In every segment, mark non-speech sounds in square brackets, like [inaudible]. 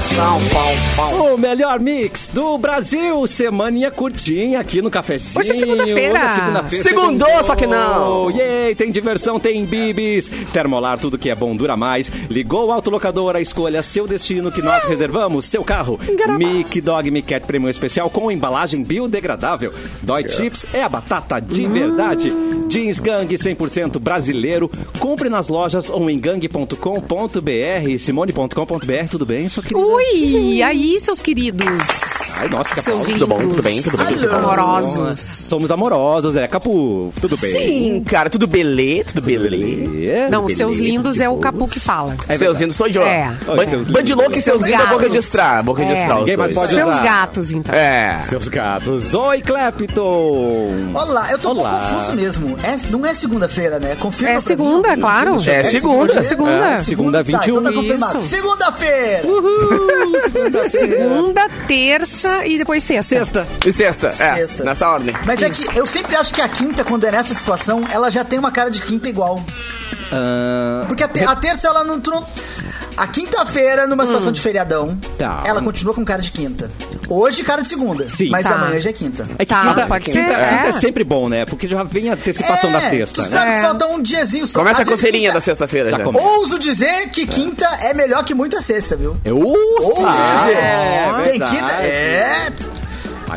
São Paulo. O melhor mix do Brasil, semaninha curtinha aqui no cafezinho. Hoje é segunda-feira. Hoje é segunda-feira. Segundou, só que não. Yay, tem diversão, tem bibis. Termolar, tudo que é bom dura mais. Ligou o autolocador, a escolha seu destino que nós reservamos, seu carro. Mic Dog Cat Premium Especial com embalagem biodegradável. Dói Chips é a batata de verdade. Jeans Gang 100% brasileiro. Compre nas lojas ou em gang.com.br. Simone.com.br, tudo bem? Só querida? Ui, aí, seus queridos. Ai, nossa, que Seus aplauso. lindos. Tudo bom, tudo bem, tudo bem. tudo bom. Amorosos. Somos amorosos, né? Capu, tudo bem? Sim, cara, tudo belê, tudo belê. É, Não, beleza, seus lindos é o. Capu que fala. É seus lindos sou eu. É. Bandilouco e lindos. seus lindos eu vou registrar. Vou registrar É. os dois. pode Seus usar. gatos, então. É. Seus gatos. Oi, Clepton. Olá, eu tô um pouco Olá. confuso mesmo. É- não é segunda-feira, né? Confirma É segunda, mim. claro. É segunda. É segunda. É, segunda, Tá, então tá 21. confirmado. Segunda-feira! Segunda, terça e depois sexta. Sexta. E sexta, é, Sexta. nessa ordem. Mas é que eu sempre acho que a quinta, quando é nessa situação, ela já tem uma cara de quinta igual. Ah, Porque a, te- a terça, ela não... tu não- A quinta-feira, numa situação de feriadão, Tá. ela continua com cara de quinta. Hoje, cara de segunda. Sim. Mas Tá. amanhã já é quinta. é que Tá, quinta, pode quinta, ser, quinta é. é. sempre bom, né? Porque já vem a antecipação da sexta. Tu né? sabe É. que falta um diazinho só. Começa a Às vezes coceirinha quinta- da sexta-feira Já já. começa. Ouso dizer que quinta é melhor que muita sexta, viu? Eu Ouso dizer. é Tem verdade. quinta. É.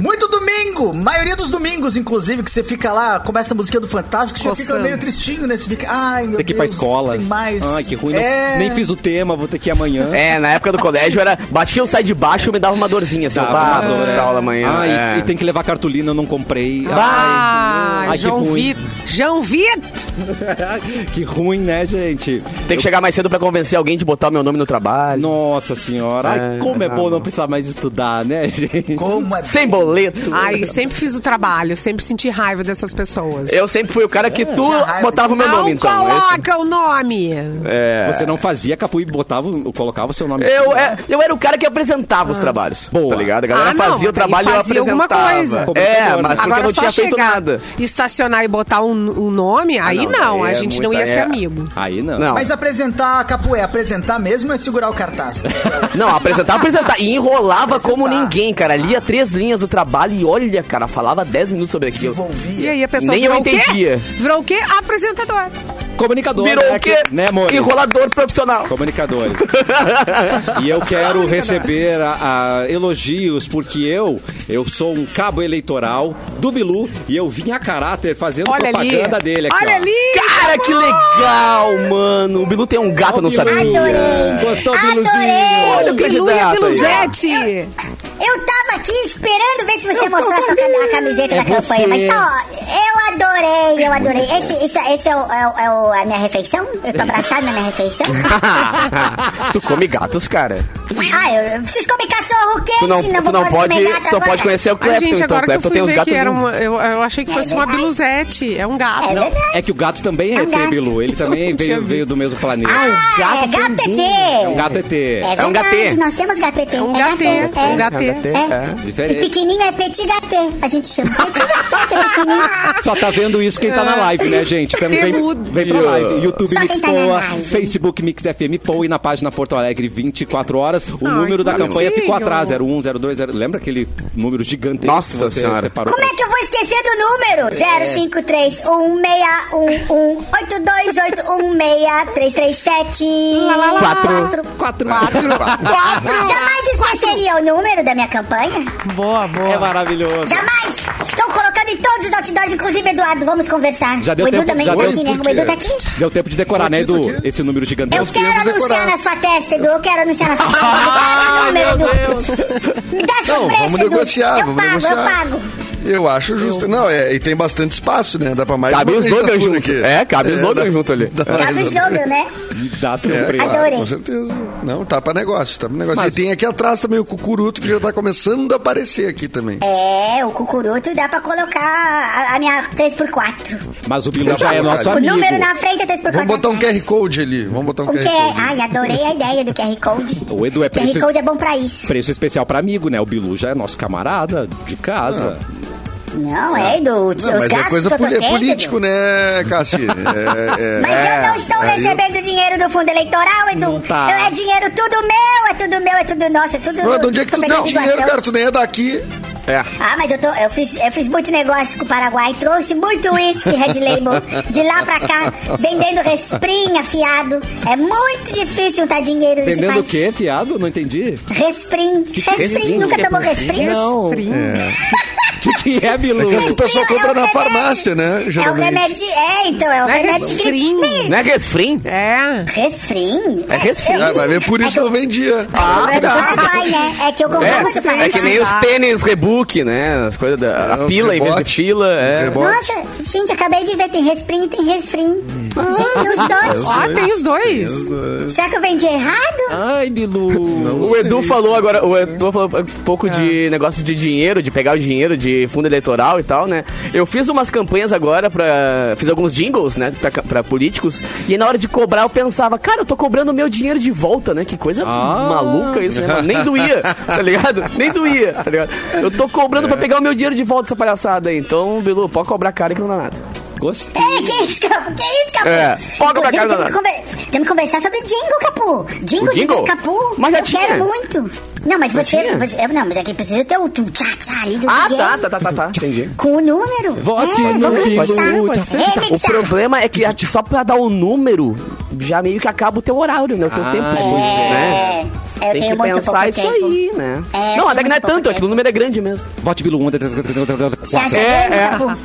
Muito domingo! Maioria dos domingos, inclusive, que você fica lá, começa a musiquinha do Fantástico, você fica meio tristinho, né? Você fica, ai, meu Tem que ir pra Deus, escola. Tem mais. Ai, que ruim. não- É... Nem fiz o tema, vou ter que ir amanhã. É, na época do colégio era. Batia o sai de baixo e me dava uma dorzinha. Assim, Dava bah, uma vou dor, pra é. aula amanhã. E- é. e, tem que levar cartolina, eu não comprei. Ah, Ai, ai, que João ruim. Vitor. João Vitor. [laughs] que ruim, né, gente? Tem que chegar mais cedo pra convencer alguém de botar o meu nome no trabalho. Nossa senhora. Ai, É, como é ah, bom não não. precisar mais estudar, né, [laughs] gente? Como é Sem boleto. Ai, sempre fiz o trabalho, sempre senti raiva dessas pessoas. Eu sempre fui o cara que tu tinha raiva. botava o meu não nome, então. coloca o nome. Esse- é. Você não fazia capu e botava, colocava o seu nome. Eu, é, eu era o cara que apresentava os trabalhos. Boa. Tá ligado? A galera Ah, não, fazia mas o trabalho e eu apresentava. coisa. É, mas né? eu Agora não só tinha feito nada. estacionar e botar um, um nome, aí não, não, daí a é gente não ia ser é. amigo. Aí não. Não. Mas apresentar capoeira, apresentar mesmo é segurar o cartaz. Não, apresentar, apresentar. E enrolava como Apresentar. ninguém, cara. Lia três linhas do trabalho e olha, cara, falava dez minutos sobre aquilo. E Envolvia. aí a pessoa Nem eu virou o quê? entendia. Virou o quê? Apresentador. Comunicador, Virou né? o quê? que- Né, amor? Enrolador profissional. Comunicadores. [laughs] e eu quero receber a- a elogios, porque eu, eu sou um cabo eleitoral do Bilu e eu vim a caráter fazendo Olha ali. propaganda dele aqui. Olha ó. ali. Cara, que legal, mano. O Bilu tem um gato, eu não sabia. Gostou, Adorei. Biluzinho? Olha o Bilu e a. Biluzete. Eu tava aqui esperando ver se você mostrasse a cam- a camiseta É da campanha, você. mas tá, ó, eu adorei, eu adorei. Esse, esse, esse é, o, é, o- é o- a minha refeição? Eu tô abraçado na minha refeição? [laughs] tu come gatos, cara. ah, eu, vocês comem cachorro quente, Tu não, não tu vou não pode, comer tu não agora. pode conhecer o Ai, Clapton, gente, então o fui tem uns ver gatos que uma, eu, eu achei que É fosse uma verdade. Biluzete. É um gato. É. É que o gato também é É um ET. Bilu. Ele também veio, veio do mesmo planeta. Ah, gato é gato também. ET. É um gato ET. É É um verdade, gatê. nós temos gato ET. É um é gatê. gatê, Um é. gatê. É. E Diferente. pequenininho é petit gâté, a gente chama. Petit gâté, que é pequenininho. Só tá vendo isso quem tá na live, né, gente? Vem, Temudo. vem pra live. YouTube Só Mix tá Poa. Facebook Mix FM Poa e na página Porto Alegre 24 horas. O Ai, número da campanha ficou atrás, 01, 02, 0. Lembra aquele número gigantesco Nossa que você Senhora. separou? Como é que eu vou esquecer do número? 053-161-828-16337. Quatro. Quatro. Jamais esqueceria o número da minha campanha. Boa, boa. É maravilhoso. Jamais! Estou em todos os outdoors, inclusive Eduardo. Vamos conversar. Já deu o Edu tempo- também já tá deu aqui, né? tempo O Edu tá aqui. Deu tempo de decorar, né, aqui, Edu? aqui. Esse número Eu gigantesco. quero queremos anunciar decorar. na sua testa, Edu. Eu quero anunciar na sua testa. É o número, Edu? Me dá seu Não, preço, vamos Edu. negociar, Eu vamos pago, negociar. eu pago. Eu acho justo. Não, é, e tem bastante espaço, né? Dá pra mais Cabe de slogans candidatura junto. É, cabe os slogans dá- junto ali. dá Cabe o slogan, né? Dá seu É, preço. claro, Adorei. com certeza. Não, tá pra negócio, tá pra negócio. E tem aqui atrás também o cucuruto que já tá começando a aparecer aqui também. É, o cucuruto dá pra colocar a, a minha 3x4. Mas o Bilu já é nosso O amigo. número na frente é 3x4. Vamos botar um atrás. QR Code ali. Vamos botar um O QR que Code. Ai, adorei a ideia do QR Code. O Edu é QR preço, Code é bom pra isso. preço especial pra amigo, né? O Bilu já é nosso camarada de casa. Não, é do Não, mas é gastos coisa que eu tô poli- é tendo. político, né, Cassi? É, é- [laughs] Mas eu não estou eu- recebendo dinheiro do fundo eleitoral, Edu. Tá. Eu- É dinheiro tudo meu, é tudo meu, é tudo nosso, é tudo... Mas de onde é que tu tem dinheiro, cara? Tu nem é daqui. É. Ah, mas eu, tô, eu, fiz, eu fiz muito negócio com o Paraguai, trouxe muito uísque Red Label de lá pra cá, vendendo resprim afiado. É muito difícil juntar dinheiro. Vendendo o quê, fiado? Não entendi. Resprim. Resprim, nunca tomou resprim? Não. Frim. O [laughs] que, que é, Bilu? É que o pessoal É o compra na remédio. farmácia, né? É o Geralmente. remédio, é, então, é o Não é remédio resprim. gripe. Não é resfrim? É. Resfrim? É resfrim. Ah, vai ver, por isso que eu vendia. Ah, é né? É que eu comprei muito É, é Paraguai. que nem os tênis Rebook, né? As coisas da É, a pila em vez de fila. É. Nossa, gente, acabei de ver, tem resprim e tem resfrim. Gente, tem os dois. Ah, tem os dois. Será que eu vendi errado? Ai, Bilu. Não O Edu sei. falou agora, o Edu falou um pouco de negócio de dinheiro, de pegar o dinheiro de fundo eleitoral e tal, né? Eu fiz umas campanhas agora pra. Fiz alguns jingles, né? Pra, pra políticos. E na hora de cobrar, eu pensava, cara, eu tô cobrando meu dinheiro de volta, né? Que coisa Ah. maluca isso, né? mano? Nem [laughs] doía, tá ligado? Nem doía, tá ligado? Eu tô cobrando pra pegar o meu dinheiro de volta essa palhaçada aí. Então, Bilu, pode cobrar cara que não dá nada. Gostei. Ei, que isso, Capu? Que isso, Capu? É, foca pra Inclusive, temos conver... temos que conversar sobre jingle, Capu. Jingle, O jingle? Capu. Mas já eu tinha. quero muito. Não, mas você, você- é, Não, mas aqui precisa ter o tu tchá tchá ali do Ah, DJ. tá, tá, tá, tá, tá. Entendi. Com o número. Vote é, no ser. O problema é que só pra dar o número, já meio que acaba o teu horário, né? O teu Ah, tempo. é. Né? Eu Tem tenho que muito pensar pouco isso tempo. aí, né? É, não, até que não é tanto, é que o número é grande mesmo. Vote Bilu 1. Você acha É, grande, é.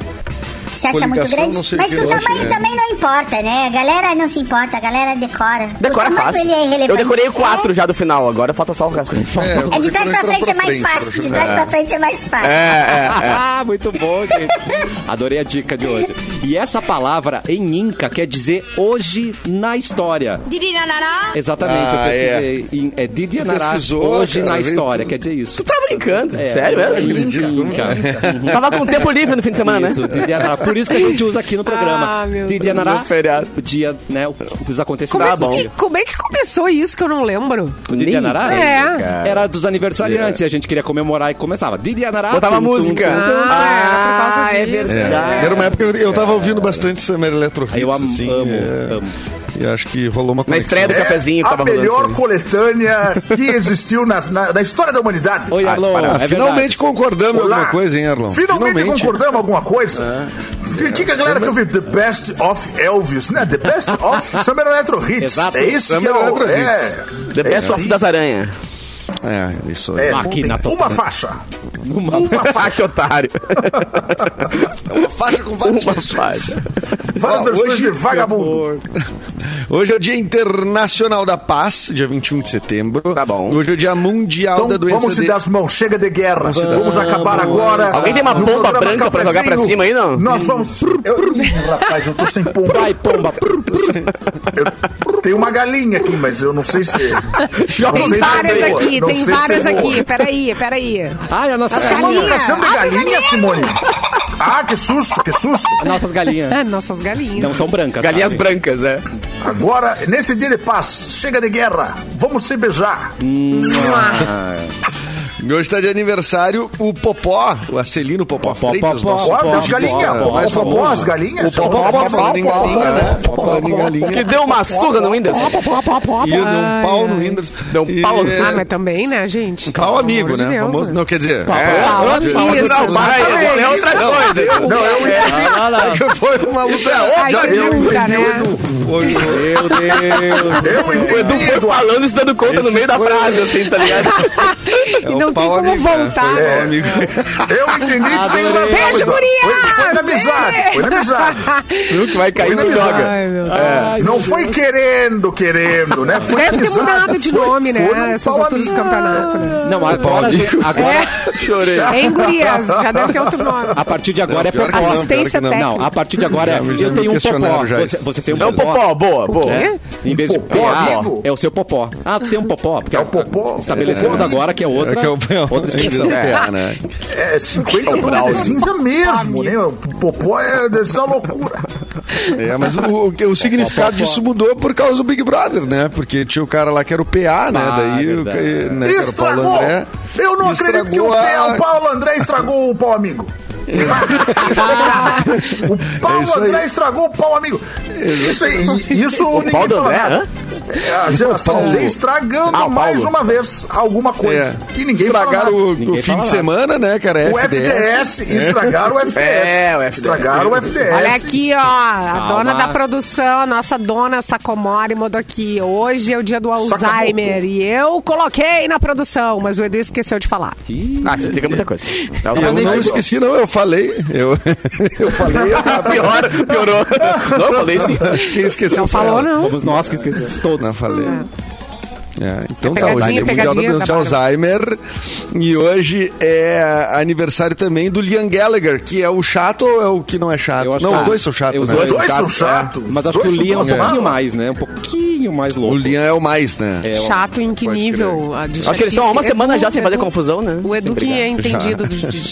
Você acha muito grande? Mas o tamanho é. também não importa, né? A galera não se importa, a galera decora. Decora fácil. é. Eu decorei o É. 4 já do final, agora falta só o resto. É, É de trás pra decorando frente é mais fácil. De trás pra frente é mais fácil. É, é, é. [laughs] Ah, muito bom, gente. Adorei a dica de hoje. E essa palavra em Inca quer dizer hoje na história. Exatamente, Ah, eu pesquisei. É Didi Tu Anará, pesquisou, hoje cara, na história, tudo. quer dizer isso. Tu tá brincando, É, sério mesmo? como Inca. Tava com tempo livre no fim de semana, Isso, né? Didi Anará. Por isso que a gente usa aqui no programa. Ah, meu Didi Deus. Feriado. o dia, né, o- os acontecimentos. Do bom. dia. Como é que começou isso que eu não lembro? O Didi Anará? É. Era dos aniversariantes e a gente queria comemorar e começava. Didi Anará. Botava tum, música. tum, tum. Ah, era por causa é disso. É, verdade. Era uma época que eu, eu tava ouvindo bastante Summer Electro Hits, Eu am- assim, amo, é, amo. E acho que rolou uma Na conexão. estreia do cafezinho que a melhor assim. coletânea que existiu na, na, na história da humanidade. Oi, Ah, Arlon. é Ah, verdade. finalmente concordamos em Olá. alguma coisa, hein, Erlon? Finalmente, concordamos alguma coisa? Critica a galera que ouve The Best of Elvis, né? The Best of Summer Electro Hits. [laughs] Exato. É isso que é o... É, The é Best isso of das aranhas. É, isso. É, Máquina tem total. uma faixa. Uma, Ah, faixa. otário. É uma faixa com várias Uma faixa. Várias Ó, versões hoje- de vagabundo. [laughs] Hoje é o Dia Internacional da Paz, dia 21 de setembro. Tá bom. Hoje é o Dia Mundial Então da Doença vamos se de... dar as mãos, chega de guerra. Vamos as acabar mãos. agora. Alguém tem uma no bomba branca pra jogar pra cima aí, não? Nós vamos. Eu, rapaz, eu tô sem pomba. Vai, pomba. Eu tenho uma galinha aqui, mas eu não sei se. [laughs] Joga Tem é várias boa, aqui, tem várias aqui. Peraí, peraí. Ai, a nossa Tá chamando galinha. caçando de galinha, Simone? Ah, que susto, que susto. [laughs] Nossas galinhas. É, nossas galinhas. Não são brancas. Galinhas sabe? brancas, é. Agora, nesse dia de paz, chega de guerra, vamos se beijar. E Hoje está de aniversário o Popó, o Acelino Popó, Popó, Freitas, Popó. nosso Olha, pop as de galinhas. Popó, mais Popó, as galinhas. O Popó, falando em galinha, né? Falando em Que galinha. deu uma surra no Windows. E deu um pau no Windows. Deu um E, pau. é, Ah, mas também, né, gente? Pau amigo, né? Famoso- Não, quer dizer... Pau é, amigo. Não, é outra Não, coisa. Não, eu é, entendi. é que foi uma luta que amigo. dúvida, né? Foi- Meu Deus. Eu O Edu entendi. foi falando e se dando conta no meio da frase, assim, tá ligado? É E o não tem como né? voltar. Pau amigo. [laughs] Eu entendi que tem razão. Beijo, guria! Foi, foi na amizade, foi na amizade. [laughs] Viu que vai cair na Deus. Ai, Não foi Deus. querendo, querendo, né? Foi Deve ter amizade. mudado de Foi- nome, né? foi um Essas pau alturas do campeonato, né? Não, agora, agora Chorei. Hein, gurias? Já deve ter outro nome. a partir de agora é popó. Assistência que não. A partir de agora é. Eu tenho um popó. já Você, tem um É o popó, boa, boa. É? Em vez de popó, PA, amigo? é o seu popó. Ah, tem um popó. Porque É o popó. Estabelecemos agora que é outra, É que é o outra expressão. é, né? É 50 tons de cinza mesmo, né? O popó é dessa loucura. É, mas o, o, o significado disso mudou por causa do Big Brother, né? Porque tinha o cara lá que era o PA, né? Ah, Daí o, né, que era o Paulo Estragou! André. Eu não acredito que o, Estragou Pé- a- o Paulo André estragou o pau amigo. [laughs] o Paulo É. André estragou o pau, amigo. Isso aí, [laughs] isso ninguém Paulo fala André, nada. hã? É a geração Paulo. Z estragando Ah, mais uma vez alguma coisa. É. E ninguém fala Estragaram nada. o, Ninguém o fim fala de nada. semana, né, cara? O FDS, estragaram o FDS. É, o FDS. Estragaram o FDS. Olha aqui, ó, a Calma. dona da produção, a nossa dona Sacomori mandou aqui. Hoje é o dia do Alzheimer e eu coloquei na produção, mas o Edu esqueceu de falar. Ah, você explica muita coisa. Tá, Eu não esqueci, não, eu falei. Eu, [laughs] eu falei. Pior, piorou. Não, eu falei sim. Quem esqueceu Não falou, ela. não. Fomos nós que esquecemos. Todos. Não falei. É, então É tá, hoje é Mundial da Doença de Alzheimer e hoje é aniversário também do Liam Gallagher, que é o chato ou é o que não é chato? Não, os dois são chatos, Os né? Os dois dois são chatos, chatos. Mas acho que o Liam é um pouquinho chatos. mais, né? Um pouquinho mais louco. O Liam é o mais, né? É, Chato em que Pode nível? de Acho que eles estão há uma chatice? semana já sem fazer Edu- confusão, né? O Edu que é entendido de, de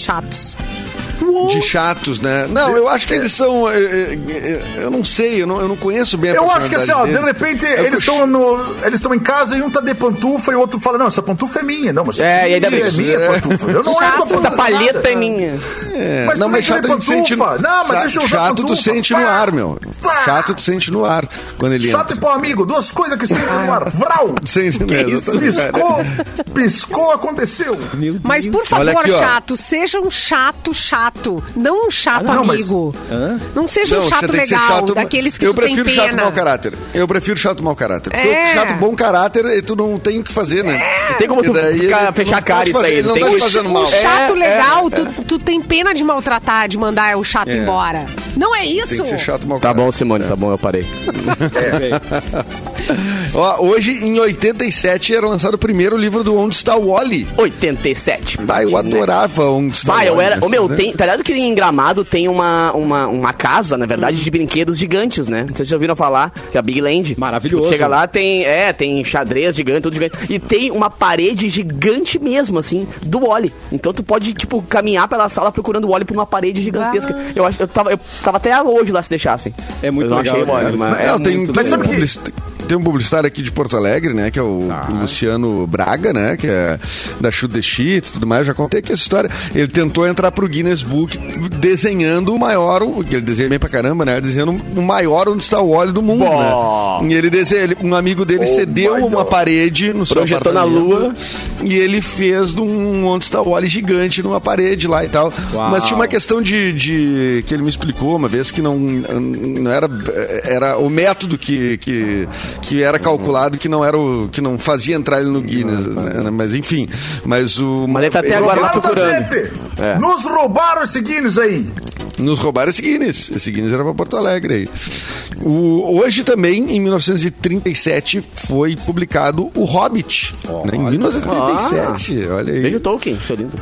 De chatos, né? Não, eu acho que eles são. eh, eh, Eu não sei, eu não, eu não conheço bem a Eu acho que assim, ó, de repente deles. eles estão no. Eles estão em casa e um tá de pantufa e o outro fala, não, essa pantufa é minha. Não, mas É, e ainda é minha pantufa. Eu não [laughs] é tua Essa palheta nada. é minha. É, Mas não, mas chato tu sente no, pantufa. Não, mas deixa eu usar chato tu pantufa. sente no ar, meu. Pá! Chato tu sente no ar quando ele Chato e entra. pau amigo, duas coisas que sentem no ar. Vral! [laughs] Sente mesmo. isso? Piscou, piscou, aconteceu. Mas por favor, aqui, chato, seja um chato chato, não um chato Ah, não, mas- amigo. Não seja Não, um chato tem que legal, chato- daqueles que eu tu tem prefiro chato pena. mau caráter. Eu prefiro chato mau caráter. Porque É. o chato bom caráter, eh, tu não tem o que fazer, né? Tem como tu ficar- ele- fechar a cara isso aí, Ele não tem tá te fazendo mal. Um chato É, legal, Tu, tu tem pena de maltratar, de mandar o chato É. embora. Não é isso? Tem que ser chato mau Tá caráter. bom, Simone, tá bom, eu parei. [laughs] Ó, hoje, em 87, era lançado o primeiro livro do Onde Está o Wally. 87. Ah, eu adorava Onde Está Vai, o eu Wally. era. Ô, meu, né? tem. Tá ligado que em Gramado tem uma, uma, uma casa, na verdade, de brinquedos gigantes, né? Não sei se já ouviram falar, que é a Big Land. Maravilhoso. Tu chega lá, tem. É, tem xadrez gigante, tudo gigante. E tem uma parede gigante mesmo, assim, do Wally. Então tu pode, tipo, caminhar pela sala procurando o Wally por uma parede gigantesca. Eu acho eu tava, eu tava até hoje lá se deixassem. É muito eu não legal, achei o Wally, mas Não, é tem, muito Mas sabe que- tem um publicitário aqui de Porto Alegre, né? Que é o Luciano Braga, né? Que é da Shoot the Sheet e tudo mais. Eu já contei aqui essa história. Ele tentou entrar pro Guinness Book desenhando o maior, que ele desenha bem pra caramba, né? Desenhando o maior onde está o óleo do mundo, Bom. né? E ele desenha, ele- um amigo dele cedeu my uma God. parede no seu Projetou na lua. E ele fez um onde está o óleo gigante numa parede lá e tal. Uau. Mas tinha uma questão de, de- que ele me explicou uma vez que não, não era era o método que, que, que era calculado que não era o que não fazia entrar ele no Guinness, né? mas enfim, mas o Mas ele tá até agora lá Roubaram da procurando. gente! É. Nos roubaram esse Guinness aí! nos roubaram esse Guinness, esse Guinness era para Porto Alegre aí. O, hoje também em 1937 foi publicado o Hobbit, né? em 1937, olha aí. Veja o Tolkien, seu lindo.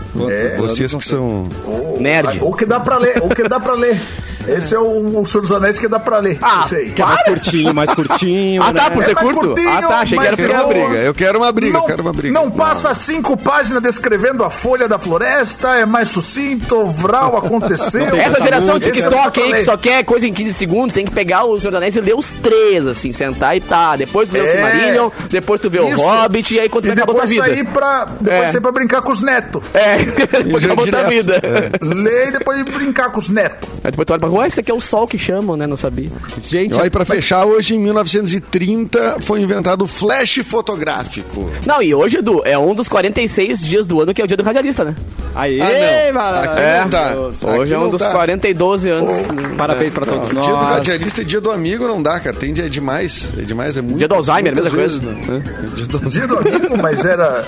Vocês que são O- Nerd. O que dá pra ler, o que dá pra ler. Esse é o, o Senhor dos Anéis que dá pra ler. Ah, Esse aí. Que é mais curtinho, mais curtinho. [laughs] Ah, tá, né? por ser É curto? curtinho, Ah, tá, achei que era Eu quero uma briga, eu quero uma briga, eu quero uma briga. Não passa cinco páginas descrevendo a folha da floresta, é mais sucinto, Vral [laughs] aconteceu. Essa geração TikTok é aí que só quer coisa em 15 segundos, tem que pegar o Senhor dos Anéis e ler os três, assim, sentar e tá. Depois tu vê o É. Silmarillion, depois tu vê o Isso. Hobbit e aí quando E acabou tua depois vida. sair pra, depois É. sair pra brincar com os netos. É, [laughs] depois acabou tua vida. Ler e depois brincar com os netos. Aí depois tu olha pra ah, isso aqui é o sol que chamam, né? Não sabia. Gente, e pra fechar, hoje em 1930 foi inventado o flash fotográfico. Não, e hoje, Edu, é um dos 46 dias do ano que é o dia do radialista, né? Aê, Ah, não. maravilhoso. Aqui não tá. Hoje Aqui é um não dos tá. 42 anos. né? Parabéns pra Não, todos dia do nós. radialista e dia do amigo não dá, cara. Tem dia demais. É demais, é muito. Dia do Alzheimer, mesma vezes, coisa. né? Dia do Dia do amigo, mas era.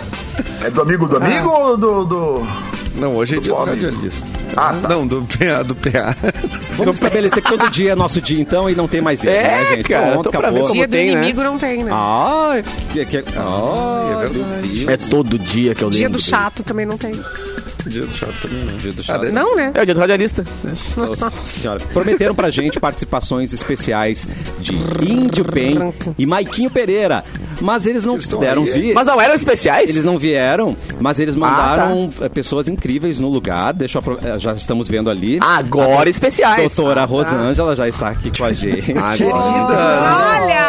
É do amigo do [laughs] amigo ou do. do... Não, hoje é dia do radialista. Ah, tá. Não, do PA, do PA. Vamos estabelecer que todo dia é nosso dia, então, e não tem mais erro, É, né, gente? cara, Pronto, tô pra acabou. ver como Dia do tem, né? inimigo não tem, né? Ah, que, que, ah, é verdade. É todo dia que eu lembro. Dia do dele. chato também não tem. Dia do chato também não. Dia do Ah, chato. daí- Não, né? É o dia do radialista. né? Nossa senhora. [laughs] Prometeram pra gente participações especiais de Índio Pen e Maiquinho Pereira. Mas eles não estão puderam aí. vir. Mas não eram especiais? Eles não vieram, mas eles mandaram Ah, eh, pessoas incríveis no lugar. Deixa eu eh, já estamos vendo ali. Agora especiais. Doutora Ah, tá. Rosângela já está aqui com a gente. Olha!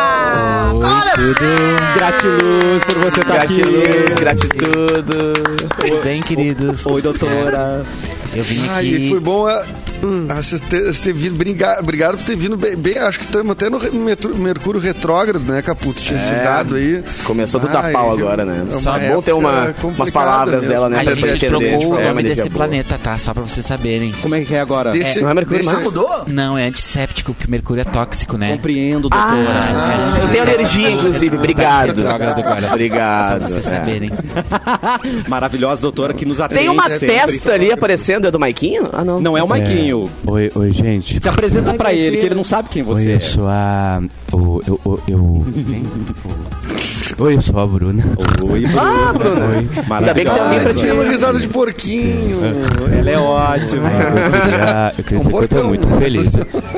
Gratiluz por você estar aqui. Gratiluz, gratitude. Tudo bem, queridos? Oi, doutora. Eu vim Ah, aqui. foi bom ah, ah, vocês ter, ter vindo. Obrigado, obrigado por ter vindo bem. bem, acho que estamos até no metro- Mercúrio retrógrado, né, Caputo? Tinha citado aí. Começou tudo a pau agora, né? é Só uma bom ter uma, umas palavras mesmo. dela, né? A gente entender. trocou o É, nome energia desse boa. planeta, tá? Só pra vocês saberem. Como é que é agora? Desse- não é Mercúrio, desse- não? Mudou? Não, é antisséptico, porque o mercúrio é tóxico, né? Compreendo, doutora. Eu tenho alergia, inclusive. Obrigado. Retrógrado agora. Só Obrigado. pra vocês É. saberem. [laughs] Maravilhosa doutora que nos atende Tem uma sempre. testa ali aparecendo, é do Maiquinho? Ah, não. Não é o Maiquinho. Oi, oi, gente. Se apresenta pra ele, que ele não sabe quem Oi, você eu é. sou a. O, eu, eu, eu- Oi, eu sou a Bruna. Oi, Ah, Bruna. Ainda bem que tem alguém pra Ah, te uma risada de porquinho. Ela é ótima. Eu queria, eu queria dizer que eu tô porcão. muito feliz.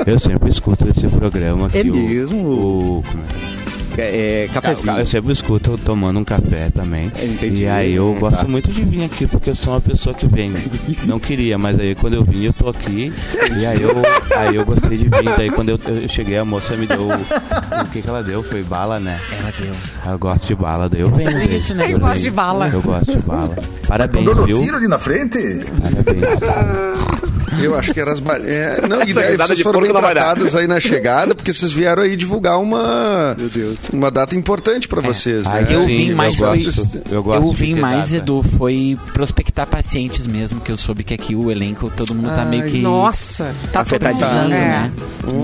Eu sempre escuto esse programa aqui. É o- mesmo? O, como é? É, é cafezinho. Eu sempre escuto tomando um café também. Entendi. E aí eu Tá. gosto muito de vir aqui porque eu sou uma pessoa que vem. [laughs] Não queria, mas aí quando eu vim eu tô aqui. E aí eu, aí eu gostei de vir. Daí quando eu, eu cheguei a moça me deu. O que que ela deu? Foi bala, né? Ela deu. Eu gosto de bala, daí eu venho. É isso, né? Eu Eu gosto de bala. Eu gosto de bala. Estão Parabéns, dando viu? tiro ali na frente? Parabéns. [laughs] Eu acho que era as é, Não, e daí vocês foram bem tratadas aí na chegada, porque vocês vieram aí divulgar uma. Uma data importante pra vocês, né? Ai, Eu sim, vim mais eu foi- gosto, eu gosto Eu vim mais, data. Edu, foi prospectar pacientes mesmo, que eu soube que aqui o elenco, todo mundo tá meio que Nossa, tá afetadinho, É. né?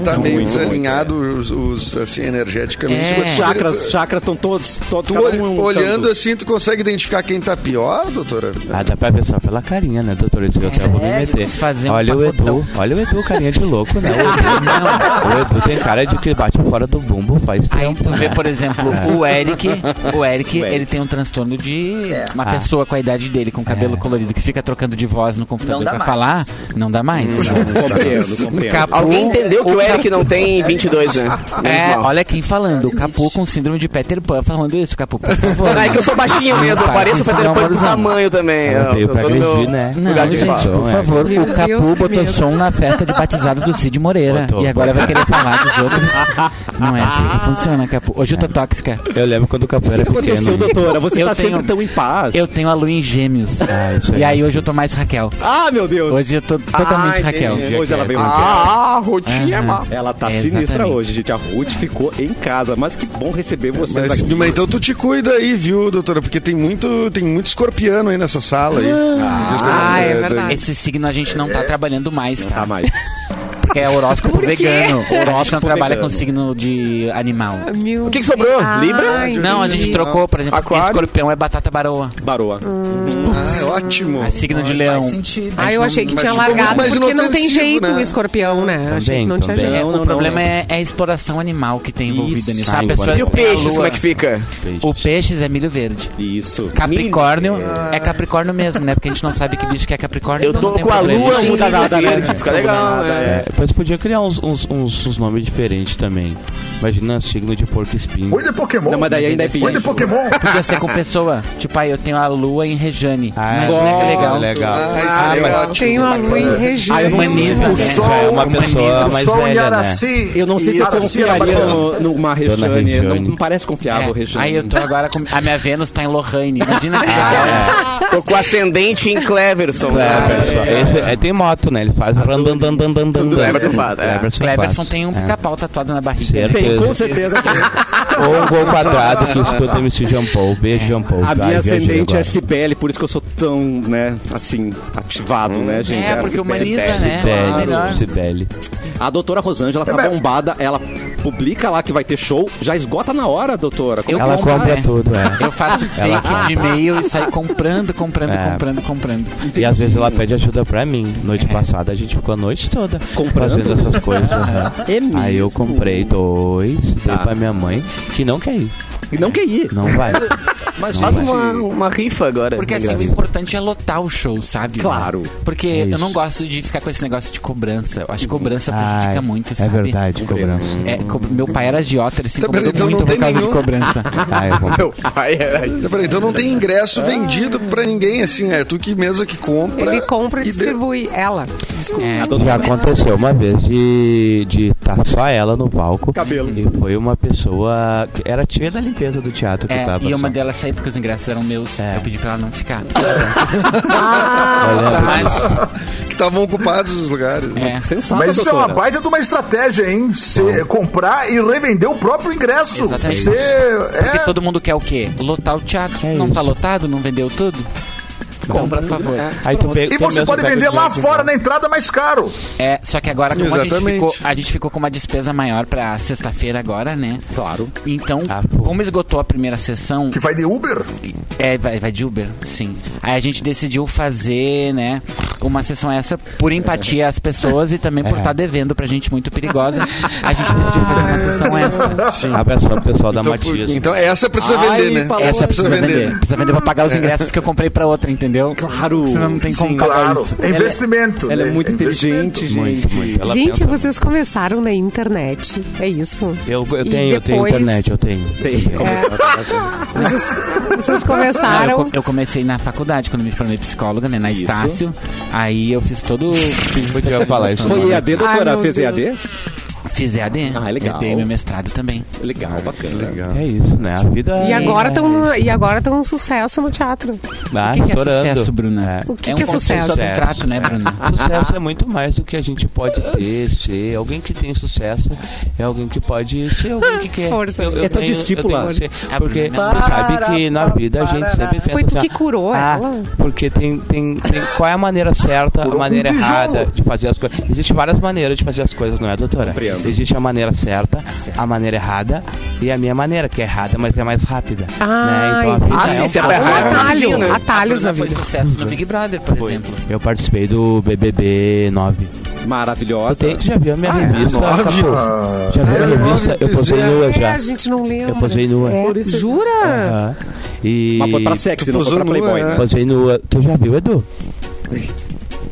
Tá meio muito, desalinhado os, os, assim, energeticamente. É. Chakras, chakras estão todos, todos Tu, cada ol- um olhando tanto. assim, tu consegue identificar quem tá pior, doutora? Ah, dá pra ver só pela carinha, né, doutor? Isso eu até vou me meter. Fazer um olha o. Edu, olha o Edu, carinha de louco, né? [laughs] O Edu, o Edu tem cara de que bate fora do bumbo faz Aí tempo. tu vê, por exemplo, o Eric, o Eric, O Eric. ele tem um transtorno de uma Ah. pessoa com a idade dele, com cabelo colorido, que fica trocando de voz no computador Não dá pra mais. falar, não dá mais. Compreendo, compreendo. Capu- Alguém entendeu que o Eric não tem 22, né? É, olha quem falando, o Capu com síndrome de Peter Pan falando isso, Capu, por favor. Ah, é que eu sou baixinho mesmo, eu pareço o Peter não é Pan do tamanho também. Eu- eu pra tô no meu agredir, né? Não, lugar de gente, fala. por é. favor, Meu o Capu Deus, que botou som na festa de batizado do Cid Moreira. Botou. E agora vai querer falar dos outros. [laughs] Não é assim que funciona, Capu. Hoje eu tô tóxica. Eu lembro quando o Capu era O que aconteceu, pequeno. doutora? Você Eu tá tenho- sempre tão em paz. Eu tenho a lua em gêmeos. Ah, isso aí. E aí hoje eu tô mais Raquel. Ah, meu Deus. Hoje eu tô totalmente Ai, Raquel. É, Hoje ela veio Ah, rotinha, Aham. mano. Ela tá É, sinistra exatamente. hoje, gente. A Ruth ficou em casa. Mas que bom receber vocês Mas, aqui. mas então tu te cuida aí, viu, doutora? Porque tem muito, tem muito escorpiano aí nessa sala aí. Ah, é verdade. Esse signo a gente não tá trabalhando mais, Tá tá? mais. [laughs] Porque é horóscopo vegano. O horóscopo não trabalha vegano. com signo de animal. Meu O que que sobrou? Libra? Ai, Não, a gente trocou, por exemplo, Aquário. escorpião é batata baroa. Baroa. Ah, é ótimo. É signo de leão. Faz sentido. Ah, eu achei que tinha largado porque não tem jeito né? o escorpião, né? achei que não tinha também. jeito. Não, o não, problema não. É, é a exploração animal que tem envolvida Isso. nisso. Ah, a pessoa E o peixe, como é que fica? O peixes é milho verde. Isso. Capricórnio é Capricórnio mesmo, né? Porque a gente não sabe que bicho que é Capricórnio. Eu então tô com a problema. lua Não muda nada, né? fica legal. nada, é. É, depois podia criar uns, uns, uns, uns nomes diferentes também. Imagina signo de porco espinho. Oi de Pokémon. Não, mas daí ainda é Oi de. Pokémon. [laughs] Podia ser com pessoa. Tipo, aí eu tenho a lua em Rejane. Ah, Imagina que legal. legal. Ah, Ah, aí é mas- ótimo. Tem uma lua em região. Humaniza, O né? sol, é uma pessoa o mais sol em velha, né? Araci. Eu não sei se eu era confiaria no- numa Rejane. Não, Rejane. não parece confiável, É. Rejane. Aí eu tô agora com. A minha Vênus tá em Lohane. Imagina que legal. Ah, [laughs] Tô com ascendente em Cleverson. Cleverson. Esse- é, tem moto, né? Ele faz. Cleverson faz, é. Cleverson faz. tem um É. pica-pau tatuado na barriga. Certeza. Tem, com certeza. tem. [laughs] Ou um gol quadrado que escuta MC Jean Paul. Beijo, Jean Paul. A minha ascendente é Cibele, por isso que eu sou tão, né, assim, ativado, né, gente? É, porque humaniza, né? Cibele, É. Cibele. A doutora Rosângela tá bombada, ela publica lá que vai ter show, já esgota na hora, doutora. Como Eu Ela compro, compra né? tudo, é. Eu faço fake de e-mail e saio comprando, comprando, É. comprando, comprando. E às vezes ela pede ajuda pra mim. Noite passada a gente ficou a noite toda Comprando? fazendo essas coisas. aham. É mesmo? Aí eu comprei dois, dei Tá. pra minha mãe, que não quer ir. E não quer ir. Não vai. [laughs] Mas Faz uma, uma rifa agora. Porque assim, o importante é lotar o show, sabe? Claro. Porque É eu não gosto de ficar com esse negócio de cobrança. Eu acho que cobrança prejudica Ai, muito, É sabe? verdade, cobrança. É, co- meu pai era agiota, ele se Tá, incomodou então muito não por causa nenhum? de cobrança. [laughs] Ah, eu comprei. Meu pai era... Então, peraí, então não tem ingresso vendido pra ninguém, assim, é tu que mesmo que compra. Ele compra e de- distribui. Ela. Desculpa. É, Já aconteceu uma vez de de estar só ela no palco. Cabelo. E foi uma pessoa que era tia da limpeza do teatro que é, tava. e uma só. delas saiu sair porque os ingressos eram meus. É. Eu pedi pra ela não ficar. Lembro. [laughs] Mas, Que estavam ocupados os lugares. né? é, Sensato, Mas isso é uma baita de uma estratégia, hein? Você comprar e revender o próprio ingresso. Exatamente. Você porque é... todo mundo quer o quê? Lotar o teatro. É não isso. tá lotado? Não vendeu tudo? Compra, por favor. Aí tu pega- E você pode o vender lá fora na entrada mais caro. É, só que agora, como a gente, ficou, a gente ficou com uma despesa maior pra sexta-feira agora, né? Claro. Então, Ah, como esgotou a primeira sessão, Que vai de Uber. É, vai, vai de Uber, sim. Aí a gente decidiu fazer, né, uma sessão essa por empatia às pessoas e também por É. estar devendo pra gente muito perigosa. A gente decidiu fazer uma sessão extra. Sim. Abraço ao pessoal da Então, Matias. então essa precisa Ai, vender, né? Essa precisa vender. Precisa vender pra pagar os ingressos que eu comprei pra outra, entendeu? Claro. Senão não tem como Claro. isso. É investimento. Ela é né? muito inteligente, Muito, gente. muito. Ela Gente, pensa- vocês começaram na internet. É isso. Eu, eu tenho, eu tenho depois- internet, eu tenho. Tem. [laughs] Vocês, vocês Não, eu, começaram. co- eu comecei na faculdade, quando me formei psicóloga, né, na Isso. Estácio. Aí eu fiz todo... Fiz Podia falar isso. Foi EAD, doutora? Ai, Fez Deus. EAD? Fiz EAD. Ah, legal. Eu dei meu mestrado também. Legal, bacana. Legal. É isso, né? A vida E é- agora estão e agora um sucesso no teatro. Ah, o que, que é sucesso, Bruna? O que é um que é sucesso? abstrato, né, Bruna? [laughs] Sucesso é muito mais do que a gente pode ter, ser. Alguém que tem sucesso é alguém que pode ser alguém que [laughs] quer. Força. É tua discípula. eu tenho que ser. Ah, Porque não. sabe que na vida a gente sempre pensa Foi tu assim, que curou ah, ela. Porque tem, tem, tem. Qual é a maneira certa, a maneira errada de fazer as coisas? Existem várias maneiras de fazer as coisas, não é, doutora? Compreendo. Existe a maneira certa, a maneira errada e a minha maneira, que é errada, mas é mais rápida. Ah, né? Então a vida Ah, é sim, um se é pouco- pra errar, Atalho, né? atalhos na Bruna foi vida. sucesso no Big Brother, por Foi. exemplo. Eu participei do BBB 9. Tu, Maravilhosa. tem, tu já viu a minha Ah, é? revista? Ah, Já viu a minha revista? Eu posei nua É, já. a gente não lembra. Eu posei nua. É, Jura? Aham. E... Mas foi pra sexy, Tu não foi pra Playboy, nua, né? Posei nua. Tu já viu, Edu? [laughs]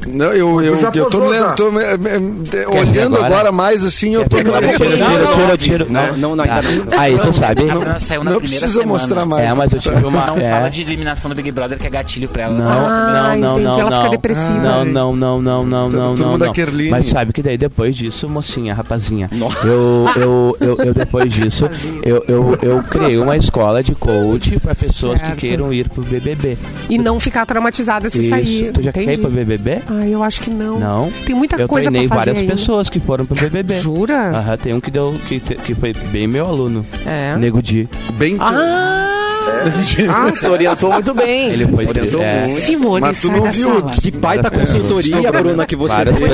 Não, eu, eu, já eu tô, já. tô me- me- me- ver olhando agora? agora mais assim, eu tô Tira, tira, tira, tira, tira. Não, não, não, ainda não. Aí, tu sabe. Não primeira precisa semana. mostrar mais. É, mas eu tive uma... Não é. fala de eliminação do Big Brother, que é gatilho pra ela. Não, Ah, não, não, não, Ela fica não. depressiva. Não, não, não, não, não, não, não, não. Mas sabe que daí depois disso, mocinha, rapazinha, eu, eu, eu, eu depois disso, eu, eu, eu criei uma escola de coach pra pessoas Certo. que queiram ir pro BBB. E não ficar traumatizada se Isso. sair. Tu já quer ir pro BBB? Ah, eu acho que não. Não. Tem muita Eu coisa pra treinei fazer várias ainda. pessoas que foram pro BBB. Jura? Aham, tem um que deu que, que foi bem meu aluno. É. Nego Di. Bem Ah, Ah, tu orientou muito bem. Ele foi orientou é, muito. Simone, Mas tu não da viu sala. Que baita consultoria, Bruna, que você várias deu.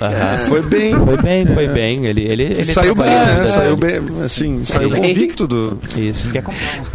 Aham. Foi bem. Foi bem, foi bem. Ele, ele, ele saiu bem, né? Saiu bem, assim, saiu convicto do. Isso. Quer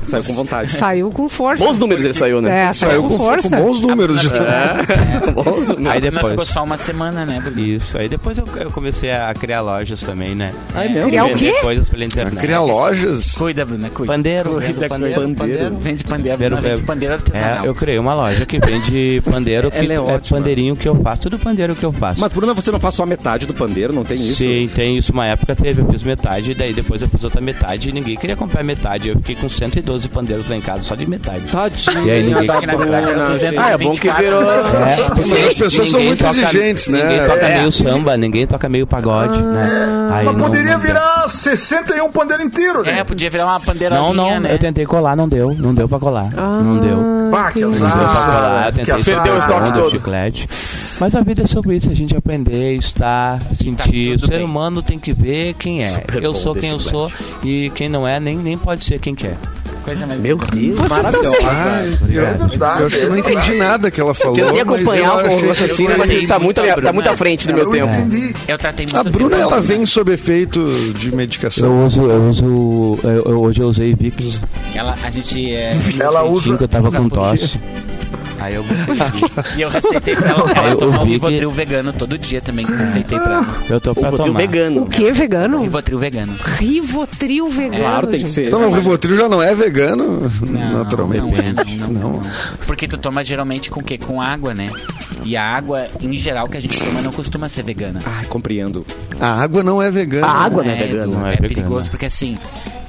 Saiu com vontade. Saiu com força. Bons números ele saiu, né? É, saiu, Saiu com, com, força. com bons números. de- [laughs] Bons números. Aí depois. ficou só uma semana, né? Isso. Aí depois eu, eu comecei a criar lojas também, né? Ai, mesmo? Criar o quê? coisas pela internet. Criar lojas. Cuida, Bruna, cuida. Pandeiro. Vende vendo pandeiro. Pandeiro. Vende pandeiro. Pandeiro, vende pandeiro artesanal. É, eu criei uma loja que vende pandeiro, [laughs] que Ela é é, ótima. pandeirinho que eu faço, tudo pandeiro que eu faço. Mas, Bruna, você não faz só metade do pandeiro, não tem isso? Sim, tem isso. Uma época teve, eu fiz metade, e daí depois eu fiz outra metade e ninguém queria comprar metade. Eu fiquei com 112 pandeiros lá em casa, só de metade. Tadinha E aí ninguém- Que, na verdade, era Bruna. 224. Ah, é bom que virou. É, Mas as pessoas são muito toca- exigentes, né? Ninguém toca É. meio samba, ninguém toca meio pagode, né? Aí Mas não- poderia não virar 61 pandeiro inteiro, né? É, podia virar uma pandeira Não, não, né? eu tentei colar, não deu. Não deu pra colar. não deu. Bah, que Não deu pra colar, eu tentei. Perdeu o estoque todo. o chiclete. Mas a vida é sobre isso, a gente aprender, estar, sentir. o tudo ser bem. humano tem que ver quem é. Super eu sou quem eu chiclete. sou e quem não é nem, nem pode ser quem quer. Coisa mais Meu Deus. Vocês estão se... Ai, eu, É verdade, eu acho que eu não é entendi nada que ela falou. Tentei eu acompanhar o raciocínio, mas ele tá muito, tá muito à frente do meu Eu tempo. entendi. Eu tratei muito A Bruna, ela vem sob efeito de medicação. Eu uso, eu uso. eu- eu- hoje eu usei Vicks. Ela, a gente é... Ela usa. que eu tava com tosse. Aí eu [laughs] E eu receitei pra ela, ela eu tomar um que- Rivotril vegano todo dia também, que eu receitei pra ela. eu tô pra O tomar. vegano. O que, vegano? Rivotril vegano. Rivotril vegano. Claro, tem que ser. Então, o Rivotril já não é vegano, Não, naturalmente. Não, é, não, não, não. Porque tu toma geralmente com o quê? Com água, né? E a água, em geral, que a gente toma não costuma ser vegana. Ai, compreendo. A água não é vegana. A água não é É, vegana. É é, vegana. perigoso porque assim,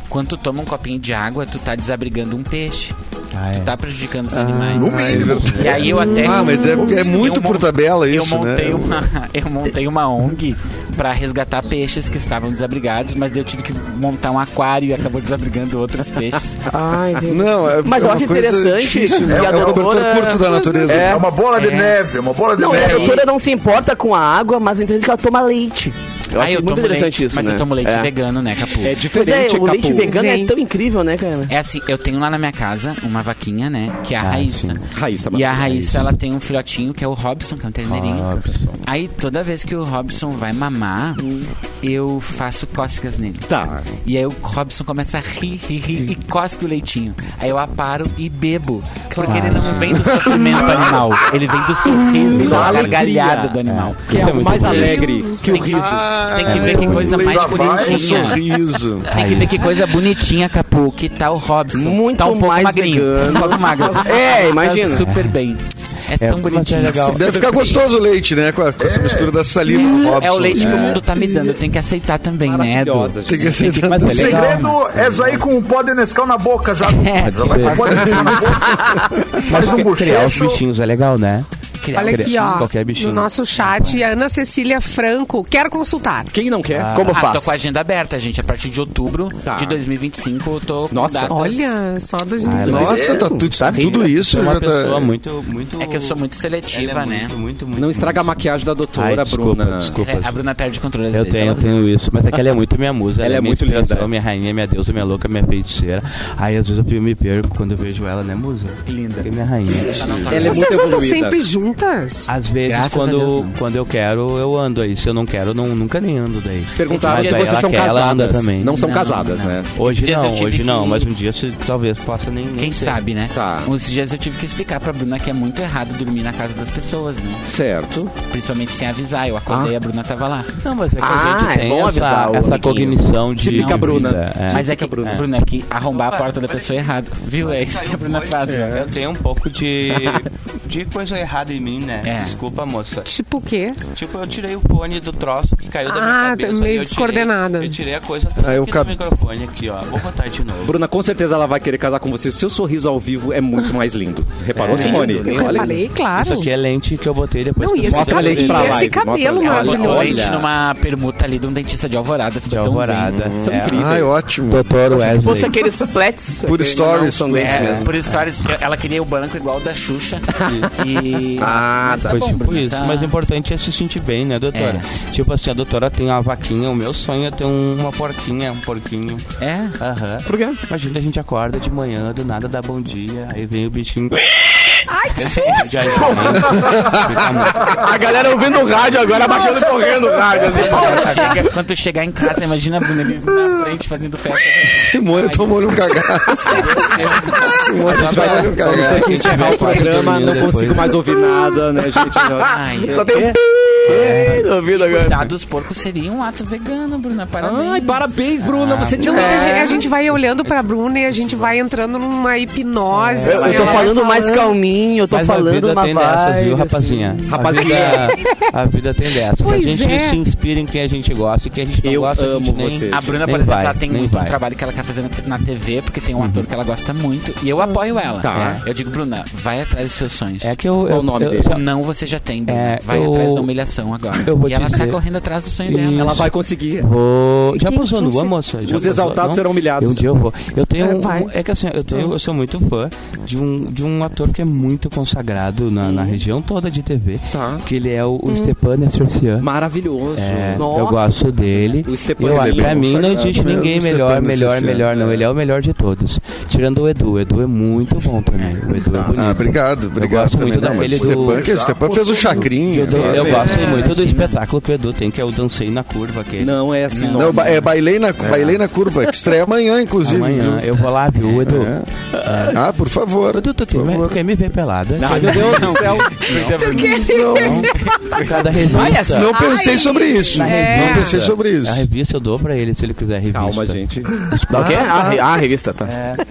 quando tu toma um copinho de água, tu tá desabrigando um peixe. Ah, é. tu tá prejudicando os animais. No mínimo. E aí eu até. Ah, mas é, é muito eu por tabela eu isso, montei né? Uma, [laughs] eu montei uma ONG pra resgatar peixes que estavam desabrigados, mas daí eu tive que montar um aquário e acabou desabrigando outros peixes. [laughs] Ai, Deus. Não, é, Mas é eu uma acho interessante difícil, né? que a É um cobertor doutora- curto da natureza. É uma bola de É. neve, é uma bola de Não, a neve. doutora não se importa com a água, mas entende que ela toma leite. Eu Ah, acho muito interessante leite, isso, Mas né? eu tomo leite É. vegano, né, Capu? É Pois é, diferente, o leite Capu. vegano é Sim. tão incrível, né, cara? É assim, eu tenho lá na minha casa uma vaquinha, né? Que é a Ah, Raíssa. Raíssa, E a. Raíssa, ela tem um filhotinho que é o Robson, que é um terneirinho. Robson. Aí toda vez que o Robson vai mamar, eu faço cócegas nele. Tá. E aí o Robson começa a rir, rir, rir e cospe o leitinho. Aí eu aparo e bebo. Porque ele não vem do sofrimento animal. Ele vem do sorriso, da gargalhada do animal. Que é algo mais alegre que o riso. Tem que ver que coisa mais bonitinha. sorriso. [laughs] Tem que ver que coisa bonitinha, Capu. Que tá o Robson. Muito tá um pouco mais magrinho. vegano. Um pouco magro. [laughs] É, Mas imagina. Tá super bem. É tão mas bonitinho. é legal. Deve ficar gostoso o leite, né? Com, a- com essa mistura da saliva do Robson. É o leite que o mundo tá me dando. Eu tenho que aceitar também, né, Edu? Tem que Mas O é legal. segredo é já ir com um pó de Nescau na boca já. [laughs] É. Já vai com o pó de Nescau na boca. Faz um Criar os bochecho. bichinhos é legal, né? Criar Olha aqui, ó. Qualquer bichinho. No nosso chat, a Ana Cecília Franco quer consultar. Quem não quer? Como ah, faz? tô com a agenda aberta, gente. A partir de outubro Tá. de 2025, eu tô com Nossa. datas... Olha, só Ah, 2020. Nossa, tá, tu- Tá tudo isso Sou uma tá... muito, muito... É que eu sou muito seletiva, Ela é né? Muito, muito, muito, Não estraga a maquiagem da doutora, Ai, desculpa, Bruna. desculpa. É, a Bruna perde o controle às Eu vezes. tenho, eu tenho isso. Mas é que ela é muito minha musa. Ela é minha muito linda. Minha rainha, minha deusa, minha louca, minha feiticeira. Aí às vezes eu me perco quando eu vejo ela, né, musa? Linda. Porque é minha rainha. Ela não tá- Ela é muito Vocês andam sempre juntas? Às vezes, Graças quando, não. quando eu quero, eu ando aí. Se eu não quero, eu não, nunca nem ando daí. Perguntaram Mas se vocês ela são quer, ela anda casadas. também. Não são Não, casadas, não. né? Hoje não, hoje não. que- Mas um dia se, talvez possa nem. nem Quem ser. sabe, né? Tá. Uns dias eu tive que explicar pra Bruna que é muito errado dormir na casa das pessoas, né? Certo. Principalmente sem avisar. Eu acordei e a Bruna tava lá. Não, mas é que Ah, a gente é tem bom essa, avisar essa cognição de. Típica de Bruna. é. Mas é que, Bruna. Bruna, é que arrombar a porta da pessoa é errado. Viu? É isso que a Bruna faz. Eu tenho um pouco de, de coisa errada em mim, né? É. Desculpa, moça. Tipo o quê? Tipo, eu tirei o fone do troço que caiu da minha Ah, cabeça. tá meio eu tirei- descoordenada. Eu tirei a coisa toda Ah, eu do microfone aqui, ó. Vou botar de novo. Bruna, com certeza ela vai querer casar com você. O seu sorriso ao vivo é muito mais lindo. Reparou, É, Simone? Eu Olha, falei, claro. Isso aqui é lente que eu botei depois Não, e eu esse, Mostra cabelo, leite pra esse live, cabelo mostra- Ela botou maravilhoso. leite numa permuta ali de um dentista de Alvorada. De alvorada. São É. incríveis. Ai, ótimo. Doutor Wesley. Fosse aqueles plets. Por stories, Não, são É, mesmo. por stories, ela queria o branco igual da Xuxa. [laughs] e... Ah, Mas tá. Foi bom, tipo Bruna, isso, tá- mas o importante é se sentir bem, né, doutora? Tipo assim, a doutora tem uma vaquinha, o meu sonho é ter um- uma porquinha, um porquinho. É? Aham. Por quê? Imagina a gente acorda de manhã, do nada dá bom dia, aí vem o bichinho. Ai, que muito- A galera ouvindo o rádio agora, abaixando e correndo o rádio. Assim. Chega- quando tu chegar em casa, imagina a Bruna ali na frente fazendo festa. Simone tomou um cagaço. Simone tomou um cagaço. que encerrar o programa, não consigo mais ouvir nada, né, gente? Ai, Só tem um no ouvido agora. cuidar dos porcos seria um ato vegano, Bruna. Parabéns. Ai, parabéns, Bruna. Você Não, e a, gente, vai olhando pra Bruna e a gente vai entrando numa hipnose. Eu, assim, eu tô falando mais calminho, eu tô Mas a falando vida uma tem dessas, vibe, viu, assim. rapazinha? Rapazinha. A vida, a vida tem dessas. Pois a gente é. se inspira em quem a gente gosta e quem a gente não Eu gosta, a amo gente nem... você. A Bruna, por exemplo, vai, ela tem muito um vai. trabalho que ela quer fazer na TV, porque tem um ator que ela gosta muito. E eu apoio ela. Tá. Eu digo, Bruna, vai atrás dos seus sonhos. É que eu... Qual eu o nome eu, dele? eu- Não, você já tem, Bruna. É, vai eu- atrás da humilhação agora. eu vou e ela tá dizer- correndo atrás do sonho Isso. dela. Ela vai conseguir. Vou... Já posou se- moça? Já Os exaltados serão humilhados. Um dia eu vou. Eu tenho... É, um- é que assim, eu, tenho, eu sou muito fã de um, de um ator que é muito consagrado na, na região toda de TV. Tá. Que ele é o, o Stepan Essercian. Maravilhoso. É, eu gosto dele. O Stepan eu, é pra mim não existe ninguém melhor, Stepan melhor, melhor. Não, É. ele é o melhor de todos. Tirando o Edu. O Edu é muito bom também. O Edu é bonito. Ah, obrigado, obrigado. gosto também. muito Não, daquele Stepan, do- que o Stepan fez o chacrinha. Eu, dou- eu né? gosto É, muito do espetáculo que o Edu tem, que é o Dancei na Curva. Que Não é assim, Não, não. ba- é bailei na, bailei na curva, que estreia amanhã, inclusive. amanhã eu vou lá, viu, Edu? É. Ah, por favor. Edu, tu, tem, tu quer me ver pelada? Ai, meu Deus do céu. Não, Cada revista. não pensei Ai, sobre isso. é. Não pensei sobre isso. A revista eu dou pra ele se ele quiser a revista. Calma, gente. Dá o quê? Ah, re- ah, a revista, tá.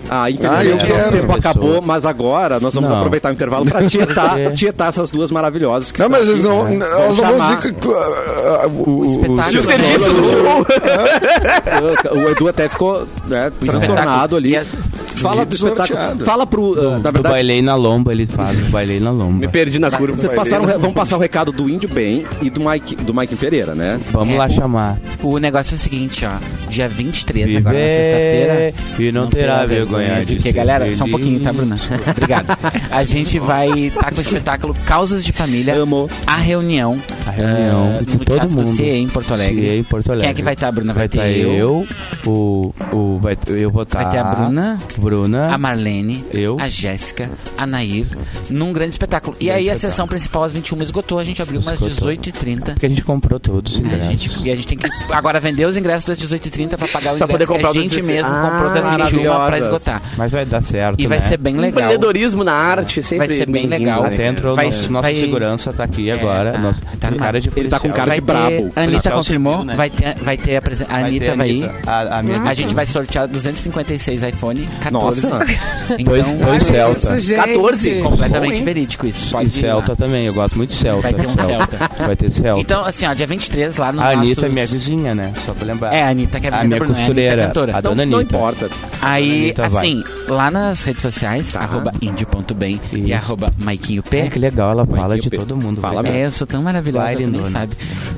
Ah, Ah, infelizmente eu nosso tempo acabou, mas agora nós vamos Não. aproveitar o intervalo pra tietar, É. tietar essas duas maravilhosas. que Não, mas estão eles não, aqui. elas não vão dizer que tu- ah, ah, o, o, espetáculo. O serviço do show. [laughs] O Edu até ficou né, transtornado ali. Fala do espetáculo. Fala pro. uh, na Do verdade, bailei na lomba, ele faz o bailei na lomba. Me perdi na curva. vocês passaram, vão passar o recado do Índio Bem e do Mike, do Mike Pereira, né? Vamos É, lá o- chamar. O negócio é o seguinte, ó. Dia 23, agora na sexta-feira. e não, terá vergonha de Porque, galera, só um feliz. pouquinho, tá, Bruna? [laughs] Obrigado. A gente vai estar com o espetáculo Causas de Família. Amo. A reunião. A reunião ah, de no todo Teatro mundo. CIE em Porto Alegre. CIE em Porto Alegre. Quem é que vai estar, Bruna? Vai, Vai ter estar eu. eu, o, o, vai, eu vou estar... Vai ter a Bruna, Bruna. A Marlene, Eu. a Jéssica, a Nair, num grande espetáculo. E aí a sessão principal às 21 esgotou, a gente abriu umas Esgotou. 18h30. Porque a gente comprou todos os A ingressos. gente, e a gente tem que agora vender os ingressos das 18h30 pra pagar o Pra ingresso poder comprar o que a gente 16. mesmo comprou das 21 pra esgotar. Mas vai dar certo, E vai né? ser bem legal. Empreendedorismo na arte sempre Vai ser bem legal. né? Até entrou Vai- nosso, nosso vai- segurança tá aqui agora. tá. nosso, Tá cara de Ele tá com cara vai de brabo. a Anitta confirmou, né? vai ter, vai ter a, presen- a Anitta vai ir. A, a A gente vai sortear 256 iPhone 14. Nossa. [laughs] Então, Dois, dois Celta. Isso, gente. 14. completamente Bom, verídico isso. E Pode lá. Celta também, eu gosto muito de Celta. Vai ter um Celta. Vai ter Celta. Então, assim, ó, dia 23 lá no a Anitta é minha vizinha, né? Só pra lembrar. É, a Anitta que é a a vizinha minha da Bruna, é a costureira. cantora. A dona Não Anitta. importa. Aí, Anitta vai. assim, lá nas redes sociais, arroba índio.bem e arroba Maiquinho P. Ai, que legal, ela fala de eu- todo mundo. Fala velho. É, eu sou tão maravilhosa, Vai, tu nem sabe.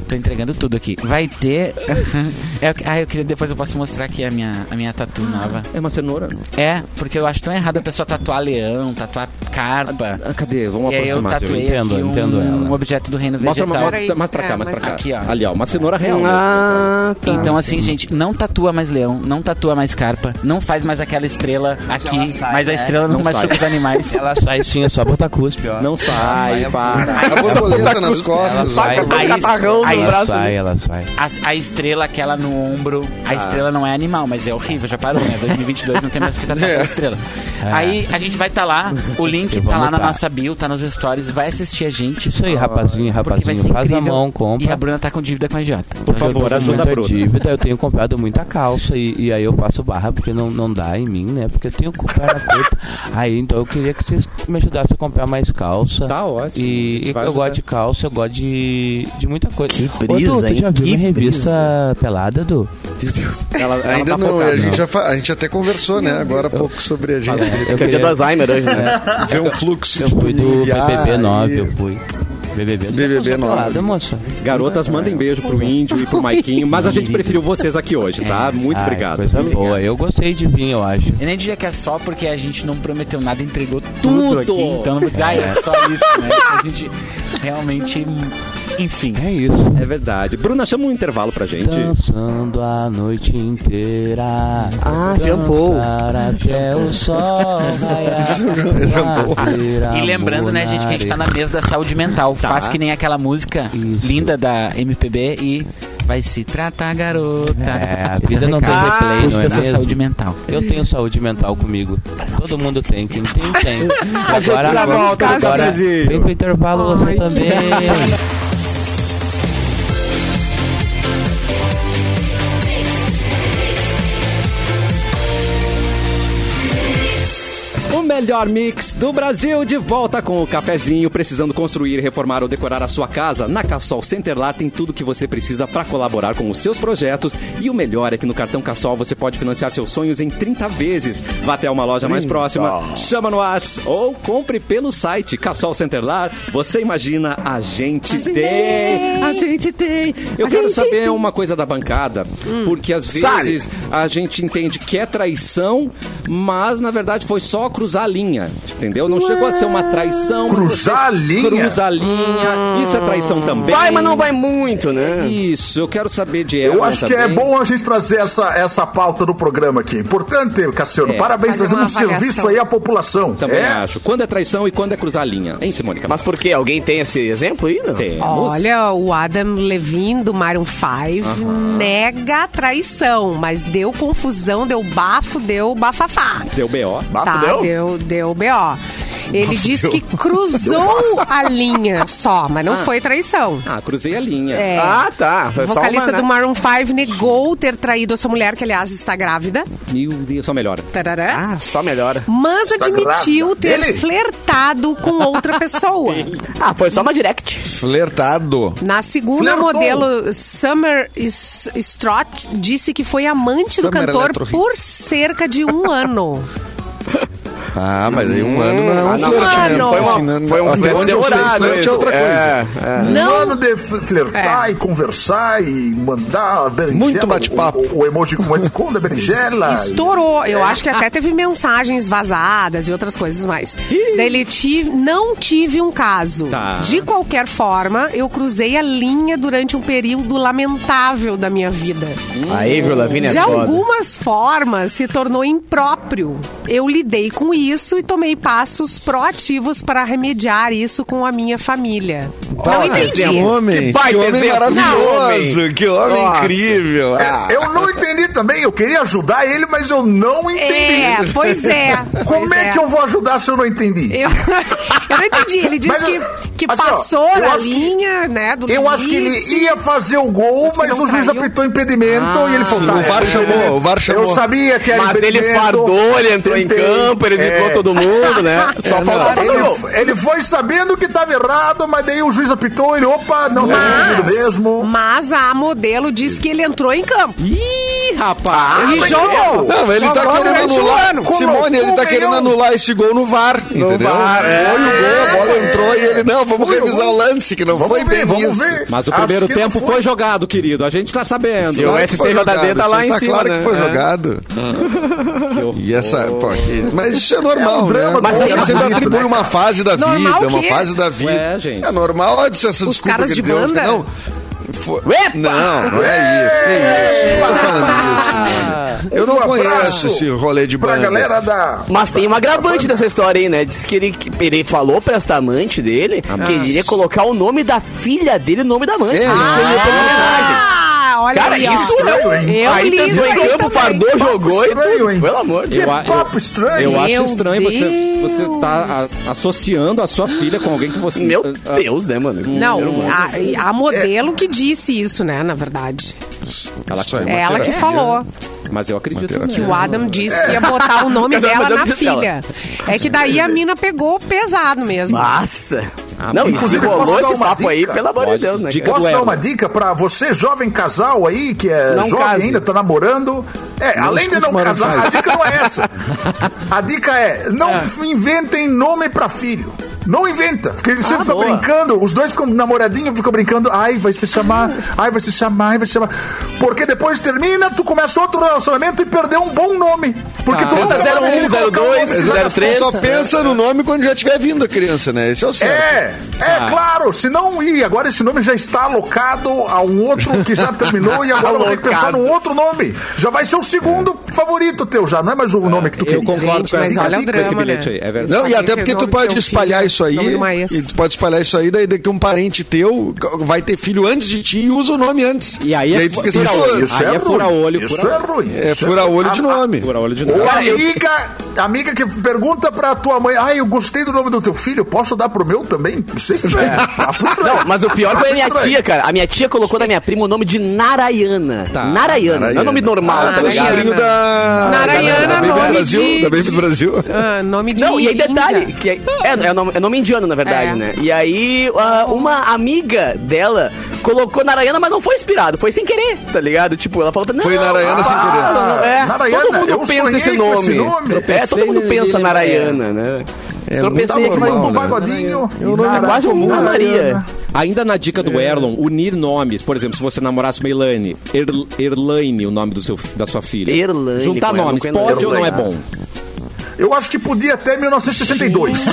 Tô entregando tudo aqui. Vai ter. [laughs] é, ah, eu queria depois eu posso mostrar aqui a minha, a minha tatu nova. É uma cenoura. É, porque eu acho tão errado a pessoa tatuar leão, tatuar carpa. Ah, cadê? Vamos E aí eu aproximar. tatuei eu entendo, aqui um, entendo ela. um objeto do reino Mostra vegetal. uma, Peraí. mais pra cá, É, mais pra mas- cá. Aqui, ó. Ali, ó, uma cenoura real. Ah, tá. Então, assim, gente, não tatua mais leão, não tatua mais carpa, não faz mais aquela estrela aqui, sai, mas a né? estrela não, Não machuca sai. os animais. [laughs] Ela sai sim, é só botar cuspe, ó. Não sai, para. A borboleta nas costas. Ela sai, catarrão ela braço. sai, ela sai. A, a estrela, aquela no ombro, a estrela não é animal, mas é horrível, já parou, né? 2022 não tem mais porque tá É. a estrela. Aí a gente vai estar lá, o link tá lá na nossa bio, tá nos stories, vai assistir a gente. Isso aí, rapazinho, rapazinho. Faz a mão, compra. E a Bruna tá com dívida com a Jota. Por favor, eu tô com ajuda a Bruna. dívida, eu tenho comprado muita calça e, e aí eu faço barra porque não, não dá em mim, né? Porque eu tenho perna curta. [laughs] Aí então eu queria que vocês me ajudassem a comprar mais calça. Tá ótimo. E, e eu gosto de calça, eu gosto de, de muita coisa. Que Ô, brisa, Du, tu já viu Que uma revista pelada, Du? Ela, ela Ainda tá não, focada. a gente, já fa- a gente até conversou, né? Agora há pouco sobre a gente. Eu Que é dia do Alzheimer hoje, né? Ver um fluxo Eu fui do BBB 9, e- eu fui. BBB, já BBB passou 9. pelada, moça. Garotas, mandem beijo pro Índio e pro Maiquinho, mas a gente preferiu vocês aqui hoje, tá? Muito Ai, obrigado. Coisa boa, eu gostei de vir, eu acho. Eu nem diria que é só porque a gente não prometeu nada, entregou Tudo. tudo, aqui. Então não vou dizer, ah, é só isso, né? A gente realmente. Enfim. É isso. É verdade. Bruna, chama um intervalo pra gente. Dançando a noite inteira. Ah. Dançar até o sol raiar. [laughs] E lembrando, né, gente, que a gente tá na mesa da saúde mental. Faz que nem aquela música Isso. linda da MPB e vai se tratar, garota. É, a Esse vida não tem replay, não é mesmo? saúde mental. Eu tenho saúde mental comigo. Todo mundo tem. Quem tem, tem. [laughs] Agora, já volta no agora cafezinho. vem pro intervalo você também. [laughs] melhor mix do Brasil de volta com o cafezinho. Precisando construir, reformar ou decorar a sua casa? Na Cassol Centerlar tem tudo que você precisa para colaborar com os seus projetos. E o melhor é que no cartão Cassol você pode financiar seus sonhos em 30 vezes. Vá até uma loja mais próxima, chama no WhatsApp ou compre pelo site Cassol Centerlar. Você imagina, a gente tem. A gente tem. Eu quero saber uma coisa da bancada, porque às vezes a gente entende que é traição, mas na verdade foi só cruzar a linha, entendeu? Não chegou a ser uma traição. Cruzar a linha? Cruza a linha. Isso é traição também. Vai, mas não vai muito, né? Isso, eu quero saber de Eu Erlon acho que é também. bom a gente trazer essa, essa pauta do programa aqui. Importante, Cassiano. É. Parabéns, Fazer trazendo um serviço aí à população. Também é? acho. Quando é traição e quando é cruzar a linha. Hein, Simone? Mas por quê? Alguém tem esse exemplo aí? Não? Temos. Olha, o Adam Levine do Maroon 5 nega a traição, mas deu confusão, deu bafo, deu bafafá. Deu B.O. Bafo tá, deu? deu, deu B.O. Ele disse que cruzou a linha só, mas não foi traição. Ah, cruzei a linha. É. Ah, tá. Foi O só vocalista uma, né? do Maroon 5 negou ter traído a sua mulher, que aliás está grávida. Meu Deus, só melhora. Tarará. Ah, só melhora. Mas admitiu grávida ter dele? flertado com outra pessoa. [laughs] Ah, foi só uma direct. Flertado. Na segunda Flertou. modelo, Summer Strott disse que foi amante do Summer cantor Electro por cerca de um ano. [laughs] Ah, mas aí um ano não é um Ah, não, flerte, né? mano. Foi, uma, Assim, né? foi um Até onde eu sei, demorado. flerte é outra coisa. É, é. Um Não. ano de flertar e conversar e mandar berinjela. Muito bate-papo. O, o, emoji com o emoticon da berinjela. [laughs] Estourou. Eu acho que até teve mensagens vazadas e outras coisas mais. Daí ele tive, não tive um caso. Tá. De qualquer forma, eu cruzei a linha durante um período lamentável da minha vida. Aí, viu, Lavínia? De é foda. algumas formas, se tornou impróprio. Eu lidei com isso e tomei passos proativos para remediar isso com a minha família. Não entendi. Que homem, Que baita que homem maravilhoso, Não, que homem Nossa. incrível. Ah, Eu não entendi também, eu queria ajudar ele, mas eu não entendi. É, pois é. [laughs] Como pois é, que eu vou ajudar se eu não entendi? Eu, [laughs] eu não entendi. Ele disse Mas que, que assim, passou na acho que- linha, né? Do Eu acho que ele limite. ia fazer o gol, mas não o juiz apitou impedimento e ele falou, tá, o VAR é, chamou, o VAR chamou. Eu sabia que era Mas ele impedimento. fardou, ele entrou em Tentei. campo, ele É. todo mundo, né? [laughs] Só É, faltou não, fazer o gol. Ele, ele foi sabendo que estava errado, mas daí o juiz apitou, ele, opa, não tá Mas, mesmo. mas a modelo disse que ele entrou em campo. Ih, rapaz! e jogou. Não, mas ele tá querendo anular. Simone, ele tá querendo anular esse gol no VAR, entendeu? VAR, é. Foi o gol, a bola entrou e ele, não, vamos Foi revisar o lance, que não Vamos foi bem vamos isso. ver. Mas o primeiro não tempo foi. jogado, querido. A gente tá sabendo. E o foi STJD tá jogado, lá em tá cima, claro né? que foi É. jogado. E essa, pô, que- mas isso é normal, É um drama, né? mas aí é sempre bonito, atribui né, uma fase da Normal vida, uma quê? fase da vida. Ué, gente. É normal essa desculpa Os caras que de ele deu. banda? Não, foi- não, não é isso, que isso. Não tô falando isso. Eu não conheço esse rolê de Pra banda. galera da... Mas tem um agravante dessa história aí, né? Diz que ele, que ele falou pra esta amante dele que ele iria colocar o nome da filha dele no nome da amante. É, Ele isso. Ah, olha Cara, aí, ó. isso é um... Eu aí li isso em aí campo, também. fardou, jogou e estranho, hein? Pelo amor de Deus. Eu- papo estranho. Eu acho estranho você, você tá a- associando a sua filha com alguém que você. Meu Ah, Deus, né, mano? Não, a, a modelo que disse isso, né, na verdade. Ela, aí, É ela que falou. mas eu acredito. Que o Adam disse que ia botar o [laughs] nome eu- dela eu na filha. É que daí a mina pegou pesado mesmo. Nossa. Ah, não, inclusive, posso rolou dar esse uma papo aí, dica? pelo amor de. Deus, né? Dica? Posso dar uma dica pra você, jovem casal aí, que é Não jovem case. ainda, tá namorando? É, além de não casar, a dica não é essa. A dica é, não [laughs] inventem nome pra filho. Não inventa, porque ele sempre fica boa. brincando, os dois ficam namoradinhos, ficam brincando, ai, vai se chamar, ai, vai se chamar, ai, vai se chamar. Porque depois termina, tu começa outro relacionamento e perdeu um bom nome. Porque tu Bota nunca vai 01, ele colocar um 02, nome já na 03. Só pensa no nome quando já tiver vindo a criança, né? Esse é o certo. É, é claro, se não ir, agora esse nome já está alocado a um outro que já terminou e agora vai ter que pensar num outro nome. Já vai ser o segundo favorito teu, já não é mais o nome que tu Eu queria. concordo Gente, com, essa, olha o com esse drama, bilhete né? aí. É verdade. Não, e até que porque tu pode espalhar filho, isso aí. nome. E tu pode espalhar isso aí, daí daqui um parente teu vai ter filho antes de ti e usa o nome antes. E aí é tu fica assim, olho. Isso Aí é, é fura ruim. olho, Isso fura é ruim. É Isso fura olho de a- nome. Fura olho de Ou novo. amiga, amiga que pergunta pra tua mãe, ai, eu gostei do nome do teu filho, posso dar pro meu também? Isso é estranho. Papo estranho. Não, mas o pior foi a minha tia, cara. A minha tia colocou na minha prima o nome de Narayana. Tá. Narayana. Não é nome normal, Ah, tá ligado? da. Narayana, da Baby nome Brasil. de- Da Baby Brasil. Ah, nome de Não, e aí detalhe, que é, é, é nome, é nome indiano, na verdade, É. né? E aí, ah, uma amiga dela colocou Narayana, mas não foi inspirado, foi sem querer, tá ligado? Tipo, ela falou pra não, Foi Narayana sem querer. ah, é, Narayana, todo mundo eu pensa esse nome. esse nome. É, todo mundo pensa Narayana, né? É Tropecei aqui, mas Um né? pagodinho. É um nome Nara- quase um Narayana. Maria. Ainda na dica do Erlon, unir nomes. Por exemplo, se você namorasse uma Elaine, Er- Erlaine, o nome do seu, da sua filha. Erlaine, Juntar ela, nomes, pode ou não é bom? Eu acho que podia até 1962.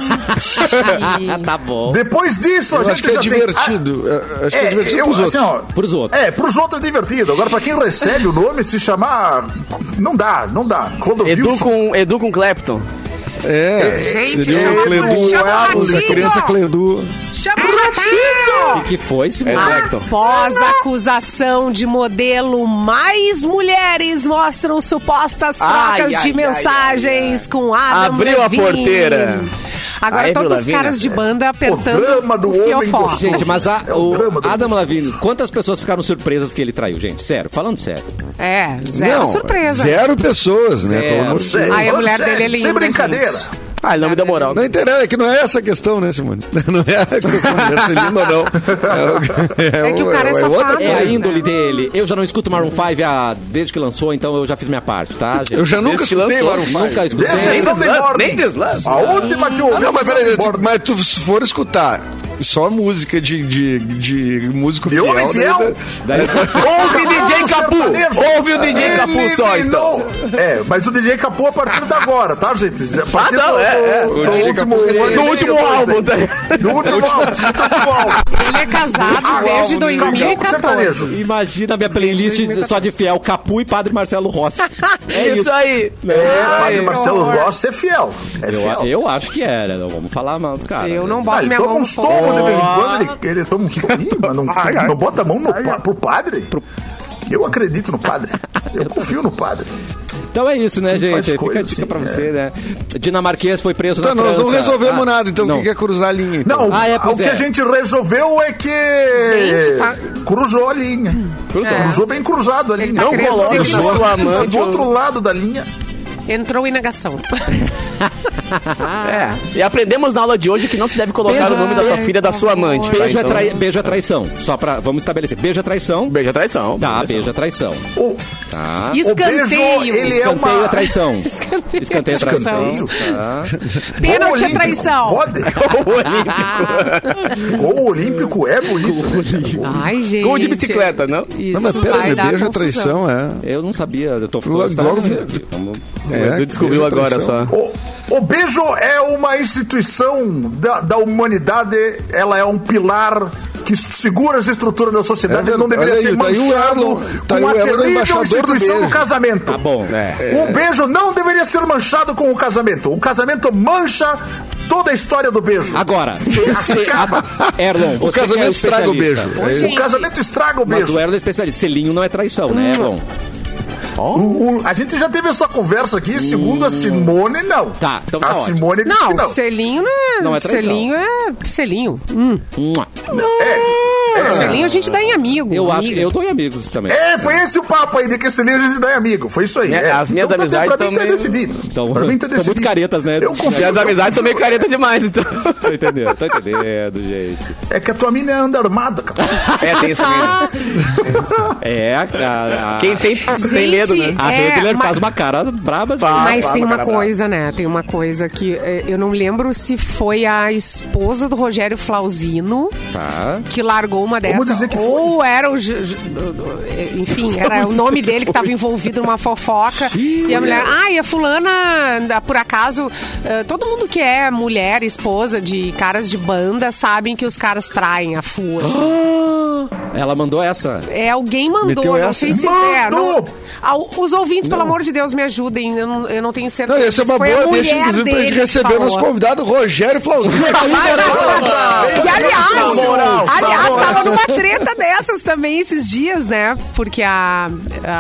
Ah, [laughs] tá bom. Depois disso, a Eu gente acho que é já tem- divertido. É, Acho que é É, divertido eu, pros assim, outros. ó, Pros outros. É, pros outros é divertido. Agora, pra quem recebe o nome, se chamar. Não dá, não dá. Clodovil. Edu com, Edu com Clapton. É, Gente, seria chama- o Cledu, chama o a ratinho. criança Cledu. Chama o ratinho! O que foi, Simone? É, Clapton. Após a acusação de modelo, mais mulheres mostram supostas trocas ai, de ai, ai, ai, com Adam Abriu a Levine. porteira. Agora Aí, todos os caras de banda apertando drama do o homem gostoso. Gente, mas a- É o o drama do Adam. Lavigne, quantas pessoas ficaram surpresas que ele traiu, gente? Sério, falando sério. É, zero Não, surpresa. Zero pessoas, né? Zero. Pelo amor de Sério, Deus. Aí a mulher sério, dele é linda, Sem brincadeira. gente. Ah, ele não me deu moral. Não interessa, é que não é essa a questão, né, Simone? [laughs] Não é a questão de ser lindo ou não. É, É que o cara é outra safado. É a índole dele. Eu já não escuto Maroon 5 há- desde que lançou, então eu já fiz minha parte, tá, gente? Eu já nunca Desde escutei lançou, Maroon 5. Nunca escutei. Desde Nem Morning. nem Deslam. A última que eu ouvi. Ah, não, mas peraí, mas tu se for escutar só música de, de, de músico De fiel, homem fiel? daí- Ouve DJ Capu! Sertanejo. Ouve o DJ Capu só, então. É, mas o DJ Capu a partir de agora, tá, gente? A partir Ah, não, do, é, é. do- O do último, Capu meio, último álbum? No último álbum, escuta o último álbum. Ele é casado desde Capu 2014. sertanejo. Imagina a minha playlist só de fiel, Capu e Padre Marcelo Rossi. [laughs] É Isso isso. aí. É, Padre. Marcelo. Rossi é fiel. É Eu, fiel. eu acho que era, não vamos falar mal do cara. Eu não né? boto Ah, ele minha mão no uns de vez em quando, ele, ele toma uns tominhos, mas não, não bota a mão no, pa- pro padre. Eu acredito no padre. Eu [laughs] confio no padre. Então é isso, né, gente? Fica a coisa dica assim, pra é. você, né? Dinamarquês foi preso Então, na nós França. não resolvemos Ah, nada, então não. o que é cruzar a linha? Então? Não, Ah, é, o que é. a gente resolveu é que Gente, tá- cruzou a linha. Cruzou, É. cruzou bem cruzado a linha. tá Não coloca na sua amante. do outro lado da linha. Entrou em negação. É. E aprendemos na aula de hoje que não se deve colocar Beijo, o nome da sua filha da sua amante. tá? Beijo, é Então, trai... beijo é traição. Só pra. Vamos estabelecer. Beijo é traição. Beijo é traição. Tá, Beijo é beijo é traição. O, Tá. Escanteio. beijo, ele é Escanteio uma- é traição. [laughs] Escanteio. Escanteio é traição. Escanteio. Tá. Pênalti é olímpico, traição. Pode? [laughs] Gol olímpico é bonito. né? Ai, gente. Gol de bicicleta, não? Isso Não, mas vai peraí, dar beijo é traição, é. Eu não sabia. Eu tô Logo- tá- logo- Vamos- é Tu descobriu agora só. O, o beijo é uma instituição da, da humanidade, ela é um pilar que segura as estruturas da sociedade, É ele não deveria verdade. ser aí, tá aí o manchado Erlon- tá aí com a terrível do instituição do, casamento. Tá bom. É. O beijo não deveria ser manchado com o casamento. O casamento mancha toda a história do beijo. Agora, [laughs] você, você, Acaba. Erlon, O é casamento estraga o beijo. É. O casamento estraga o Mas beijo. o Erlon é especialista. Selinho não é traição, né, Erlon? O- o- a gente já teve essa conversa aqui, segundo a Simone, não. Tá, então tá a ótimo. Simone disse que Não, não. selinho não é. Não é traição. selinho é. Selinho. Hum. É, é. Selinho a gente dá em amigo. Eu acho amiga. eu dou em amigos também. É, foi esse o papo aí de que esse livro a gente dá em amigo. Foi isso aí. Né, é. as minhas então, tá- amizades pra mim tá também- decidido. Então, pra mim tá [laughs] decidido. muito caretas, né? Eu confio. E as eu amizades são meio careta demais, então. [laughs] Tô entendendo, tô entendendo, gente. É que a tua mina é anda armada, cara. [laughs] É, tem isso mesmo. É, a, a, Quem tem, tem medo, né? a É, Redler mas- faz uma cara braba. Faz. Mas tem uma cara, coisa, né? Tem uma coisa que eh, eu não lembro se foi a esposa do Rogério Flauzino Tá. que largou uma Vamos dessas. dizer que foi. Ou era o. Enfim, era o nome dele que estava envolvido numa fofoca. e a mulher. Ah, e a fulana, por acaso. eh, todo mundo que é mulher, esposa de caras de banda, sabem que os caras traem a FUA. Ela mandou essa. É, alguém mandou, Meteu não essa? sei se é. Mandou! não- Ah, os ouvintes, pelo amor de Deus, me ajudem. Eu não, eu não tenho Não, certeza. essa é uma foi a boa deixa, mulher inclusive, pra gente que receber falou. nosso convidado, Rogério Flauzino. E aliás, aliás, tava numa treta dessas também esses dias, né? Porque a,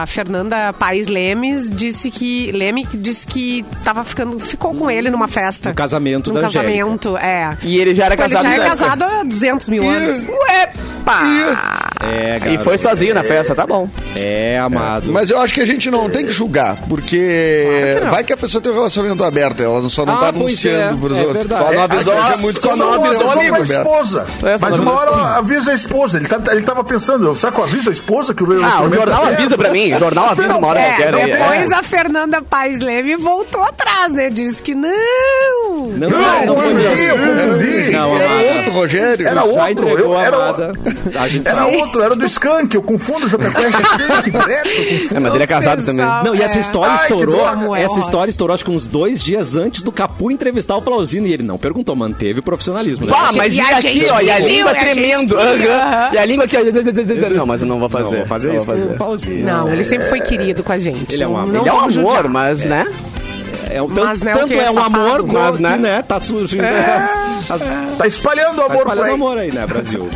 a Fernanda Paes Lemes disse que. Leme disse que tava ficando. Ficou com ele numa festa. No casamento Num da Angélica. casamento, é. E ele já era Tipo, ele casado. já é casado há 200 mil anos. 爸. É, E foi sozinho na festa, tá bom. É, amado. Mas eu acho que a gente não tem que julgar, porque vai que a pessoa tem um relacionamento aberto, ela só não Ah, tá anunciando é, pros é outros. verdade. Só não É, avisou, é muito só não avisou pra esposa. É, só Mas uma hora avisa a esposa. Ele, tá, ele tava pensando, será que eu aviso a esposa que o Ah, o relacionamento jornal tá avisa pra mim. O jornal avisa uma hora É, qualquer. aí. depois É. a Fernanda Paes Leme voltou atrás, né? Disse que não. Não, Não, eu não foi confundi, eu confundi. Era outro, Rogério. Era outro, a era- amada. Outro, era do Skank. Eu confundo o JP com Skank [laughs] confundo. É, mas ele é casado também. Não, e essa é. história Ai, que estourou. Samuel Essa história estourou, acho que uns dois dias antes do Capu entrevistar o Flauzino. E ele não perguntou, manteve o profissionalismo. né? Mas E e, a aqui, gente ó, e a língua tremendo. E a língua aqui, ó. Não, mas eu não vou fazer. Não, vou fazer Não isso fazer. Flauzino. Não, ele sempre foi querido com a gente. Ele é um amor. Ele é um amor, mas, né? É, um- Mas tanto não é o tanto quê? é um amor, Mas, né? né? né? Tá surgindo. as- as- Tá espalhando o Tá amor por espalhando aí. amor aí, né, Brasil?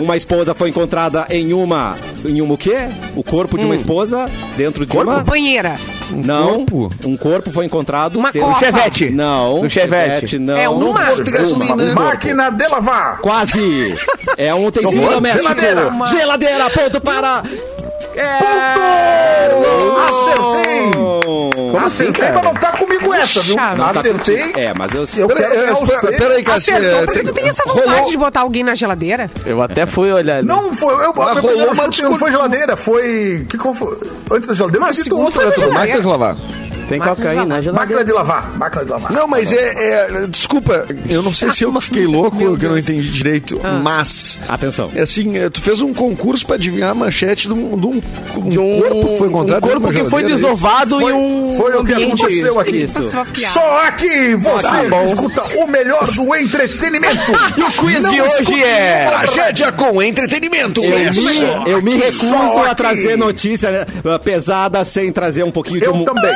Uma esposa foi encontrada em uma. Em uma o quê? O corpo de uma esposa dentro de uma. Banheira. Não. corpo? Um corpo foi encontrado. Uma dentro- copa. Chevette. Não. No Chevette. não. É uma. Posto de gasolina. Máquina de lavar. Quase! É um utensílio doméstico. Geladeira. Geladeira, ponto para. É... Acertei. Como assim, Acertei, cara? mas não tá comigo. essa, viu? Não tá Acertei. contigo. É, mas eu... Eu Peraí, é, ganhar os espera- prêmios. peraí, Cássio. Acertou, é, por que tu tem essa rolou- vontade de botar alguém na geladeira? Eu até fui olhar. ali. Não, foi. Eu, Mas meu rolou chute não foi geladeira, foi. Que foi? Antes da geladeira, Mas eu dito segundo outro. Máquina de lavar. Tem Máquina cocaína na Máquina geladeira. de lavar. Máquina de lavar. Não, mas é, é- Desculpa, eu não sei se eu fiquei louco ou que eu não entendi direito, mas. Atenção. É assim, é, tu fez um concurso pra adivinhar a manchete de um, de um- um De um corpo que foi encontrado um corpo que foi geladeira, é desovado Foi- em um foi o que aconteceu aqui. Isso. Só aqui você Tá escuta o melhor do entretenimento. [laughs] E o quiz Não de hoje é... Tragédia com entretenimento. Eu é me, eu me recuso a trazer notícia né, pesada sem trazer um pouquinho de Eu também.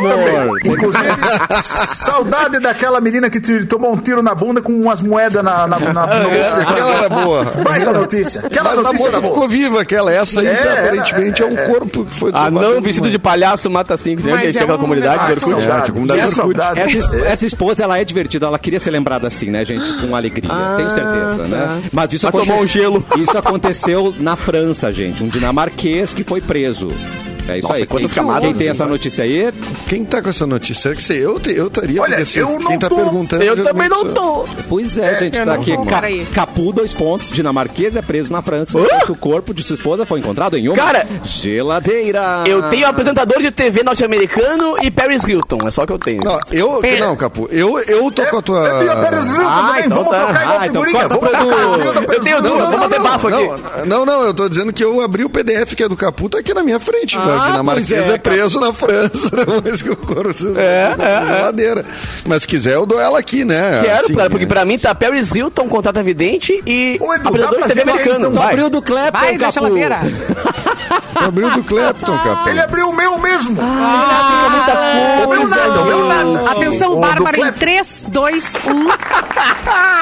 Também. Inclusive, saudade daquela menina que te- tomou um tiro na bunda com umas moedas na, na, na, na bolsa. Aquela era boa. Baita notícia. Aquela Mas a notícia moça era boa. ficou viva, aquela. Essa aí, É, aparentemente, é, um corpo que foi Ah, não, vestido de palhaço mata cinco. Lembra Mas que é tinha aquela um- comunidade Ah, saudade. É, comunidade saudade. Essa, es- essa esposa, ela é divertida, ela queria ser lembrada assim, né, gente? Com alegria, Ah, tenho certeza, tá. né? Mas isso Vai tomar um gelo. Isso aconteceu na França, gente. Um dinamarquês que foi preso. É isso Nossa, aí. quantas Quem, camadas, quem tem essa notícia aí? Quem tá com essa notícia? Será que você, eu, te- eu estaria? Olha, se- eu não quem tá tô. perguntando. Eu também não sou- tô. Pois é, gente. eu Tá aqui. vou, Ca-. Capu, dois pontos. Dinamarquês é preso na França. O corpo de sua esposa foi encontrado em uma Cara, geladeira. Eu tenho apresentador de TV norte-americano e Paris Hilton. É só o que eu tenho. Não, eu. Não, Capu. Eu, eu tô com a tua. Eu tenho a Pérez Hilton Ah, também. então Vamos tá. trocar igual Ah, então figurinha. da Eu tenho duas, vamos bater bafo aqui. não, não, não, eu tô dizendo que eu abri o PDF que é do Capu, tá aqui na minha frente. Ah, o dinamarquês é, é, preso na França, [laughs] depois que o couro se É, é, na geladeira. Mas se quiser, eu dou ela aqui, né? Quero, Assim, cara, porque é. pra mim tá Paris Hilton, contrata vidente e Ô, Edu, apresentador de TV pra americano. então, Vai. Abriu do Clapton, Vai Capu. [laughs] Abriu do Clapton, Capu. Ele abriu o meu mesmo. Ah, o meu nada, o meu nada. Atenção, O Bárbara, em Clapton. 3, 2, 1.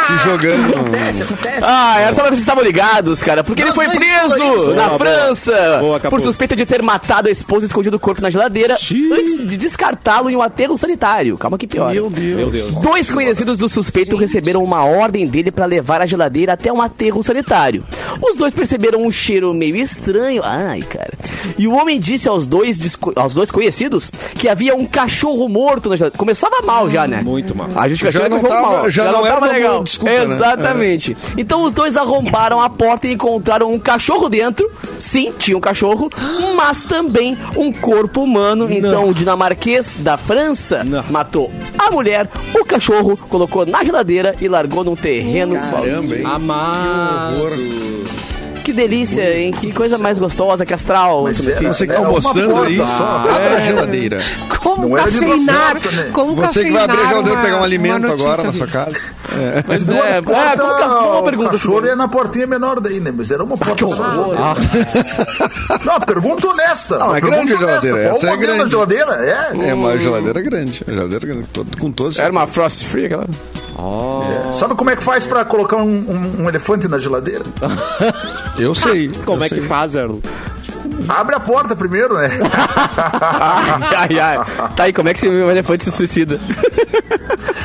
Se jogando. Acontece, acontece. Ah, era só pra vocês estavam ligados, cara. Porque ele Nós foi dois preso na Boa, França boa. Por suspeita de ter matado a esposa e escondido o corpo na geladeira Xiii. antes de descartá-lo em um aterro sanitário. Calma que pior. Meu Deus. Meu Deus. Dois conhecidos do suspeito receberam uma ordem dele pra levar a geladeira até um aterro sanitário. Os dois perceberam um cheiro meio estranho. Ai, cara. E o homem disse aos dois, aos dois conhecidos que havia um cachorro morto na geladeira. Começava mal já, né? Muito mal. A justificativa Já é não tava- mal. já não era tava uma legal. desculpa, né? Exatamente. Então os dois arrombaram a porta e encontraram um cachorro dentro. Sim, tinha um cachorro, mas também um corpo humano. Então o dinamarquês da França Não. matou a mulher, o cachorro, colocou na geladeira e largou num terreno. Caramba, hein? Amado. horror. Que delícia, hein? Que coisa mais gostosa que astral. Era- notícia. Você que tá uma almoçando aí, só. abre a geladeira. Como Não era de cafeinar. portas, né? Como Você que vai abrir a geladeira e uma- pegar um alimento agora na sua casa. É. Mas Duas é, é, portas, como que- uma pergunta O cachorro ia na portinha menor daí, né? Mas era uma porta só. horror. [laughs] Não, pergunta honesta. Não, uma é grande a geladeira, essa é grande. geladeira? É. É uma geladeira grande. Geladeira com todos. Era uma frost free aquela. Sabe como é que faz pra colocar um, um- um elefante na geladeira? Eu sei. Como eu é que sei. faz, Erlon? Abre a porta primeiro, né? ai, [laughs] ai, ai. Tá aí, como é que esse elefante se suicida? [laughs]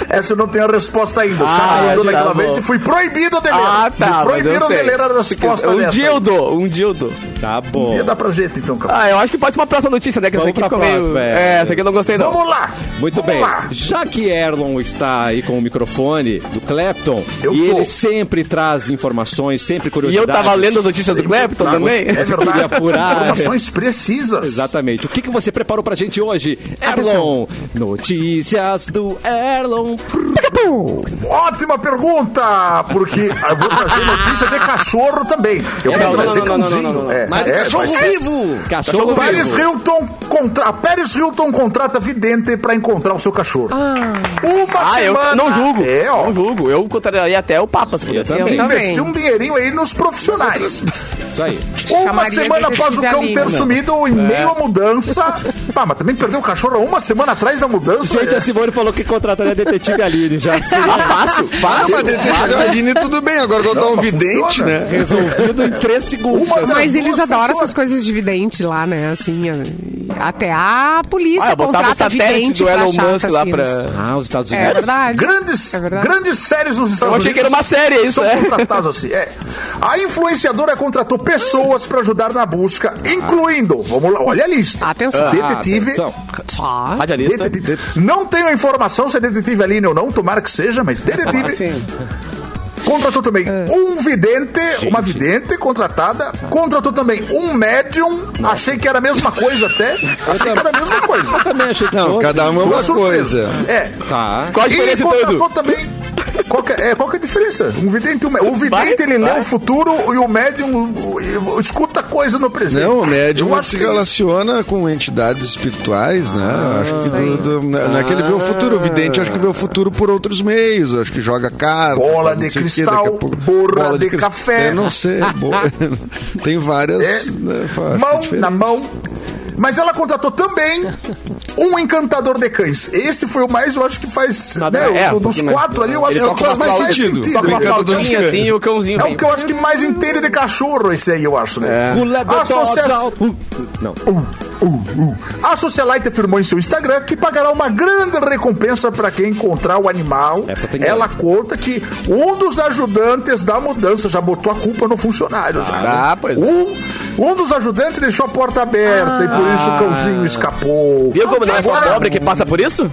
Essa eu não tenho a resposta ainda. Ah, tá daquela bom. vez e fui proibido de ler. Ah, tá. Me proibiram de ler a resposta Um dessa. dia eu dou, um dia eu dou. Tá bom. Ia dar pra gente, então, cara. Ah, eu acho que pode ser uma próxima notícia, né? Que essa aqui ficou meio. próxima, é. É, essa aqui eu não gostei, não. Vamos lá! Muito Vamos bem. lá. Já que Erlon está aí com o microfone do Clapton, Eu e tô. ele sempre traz informações, sempre E eu curiosidades. tava lendo as notícias do Clapton também. É [laughs] Você queria verdade. furar. Informações precisas. Exatamente. O que, que você preparou pra gente hoje? Erlon, notícias do Erlon. Ótima pergunta! Porque eu vou trazer notícia de cachorro também. Eu Não, vou não, trazer não, não, não, cãozinho. não, não, não. É, Mas de é, cachorro ser- vivo! Cachorro Paris vivo. Hilton contra... A Paris Hilton contrata vidente pra encontrar o seu cachorro. Uma Ah, eu semana. não julgo. É, ó. Não julgo. Eu contrariaria até o Papa, se. Eu também. também. Investir um dinheirinho aí nos profissionais. Isso aí. Uma Chamaria semana após o cão ter né? sumido em meio à mudança. Pá, mas também perdeu o cachorro há uma semana atrás da mudança. Gente, É. a Simone falou que contrataria a detetive Aline. Já seria [laughs] Fácil, Ah, fácil. mas detetive Aline, tudo bem. Agora botar Não, um vidente, funciona. né? resolvido em três segundos. Mas eles adoram essas coisas de vidente lá, né? Assim, Até a polícia Ah, contrata vidente do Elon Musk lá pra... Ah, os Estados É Unidos. verdade. Grandes, É verdade. grandes séries nos Estados Eu achei Unidos. que era uma série, isso, são é. contratados assim. É. A influenciadora contratou pessoas para ajudar na busca, incluindo, vamos lá, olha a lista. Atenção. Detetive. Atenção. Tá. Radialista. Detetive. Não tenho a informação se é detetive Aline ou não, tomara que seja, mas detetive. Sim. Contratou também É. um vidente, uma vidente contratada. Contratou também um médium. Achei que era a mesma coisa até. Achei que era a mesma coisa. Eu também achei que Não, cada um é uma coisa. É. Tá. Qual a diferença, e contratou Edu? também. Qual que, é, qual que é a diferença? Um vidente, um o vidente Vai, ele lê vai. o futuro e o médium o- o- escuta coisa no presente. Não, o médium acho se é isso. relaciona com entidades espirituais, né? acho que do, do- não é que ele vê o futuro. O vidente acho que vê o futuro por outros meios. Acho que joga carta. Bola de cristal, pouco- borra de cris- café. Eu não sei. boa- [laughs] Tem várias. É. né, mão na mão. Mas ela contratou também um encantador de cães. Esse foi o mais, eu acho que faz. Nada- né, é, o- um dos quatro ali, eu acho que toca faz mais sentido. sentido. Toca uma flautinha assim e o cãozinho É vem. o que eu acho que mais entende de cachorro, esse aí, eu acho, né? Dogs associação- out? Uh, Não. Uh, uh. A Socialite afirmou em seu Instagram que pagará uma grande recompensa para quem encontrar o animal. Tem Ela conta que um dos ajudantes da mudança já botou a culpa no funcionário. já. Ah, pois é. Um, dos ajudantes deixou a porta aberta e por isso o cãozinho escapou. Viu como não é só pobre que passa por isso?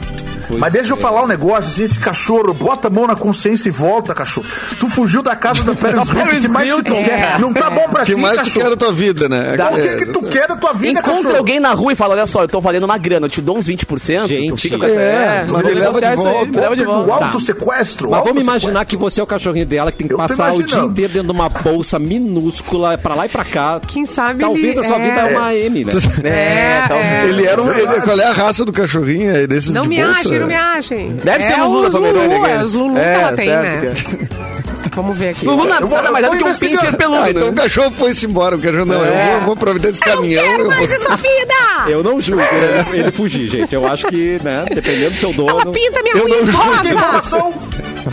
Mas deixa eu falar um negócio, assim, esse cachorro, bota a mão na consciência e volta, cachorro. Tu fugiu da casa da Paris Hilton, que mais que tu É. quer? Não tá bom pra O que ti, mais tu cachorro. quer da tua vida, né? O que É, que tu quer da tua vida, Encontra cachorro? alguém na rua e fala, olha só, eu tô valendo uma grana, eu te dou uns 20%, tu Gente, fica com essa... é, tu mas me leva de volta. leva de O volta. alto sequestro. Mas vamos imaginar que você é o cachorrinho dela que tem que passar o dia inteiro dentro de uma bolsa minúscula pra lá e pra cá. Quem sabe Talvez ele- a sua é. vida é uma M, né? [laughs] É, talvez. Ele era um, ele, qual é a raça do cachorrinho aí desses Não me bolsa? Não achem. Deve é ser Lulu, sua melhor Lulu, é os Lulu que É, ela tem, certo né? que [laughs] Vamos ver aqui. Lulu Eu vou- nada mais é eu do que um pincher peludo, Ah, então o cachorro foi-se embora. O cachorro, não, eu É. vou, vou aproveitar esse caminhão. eu vou- essa vida! Eu não julgo ele, ele fugir, gente. Eu acho que, né, dependendo do seu dono. Ela pinta minha Eu unha não julgo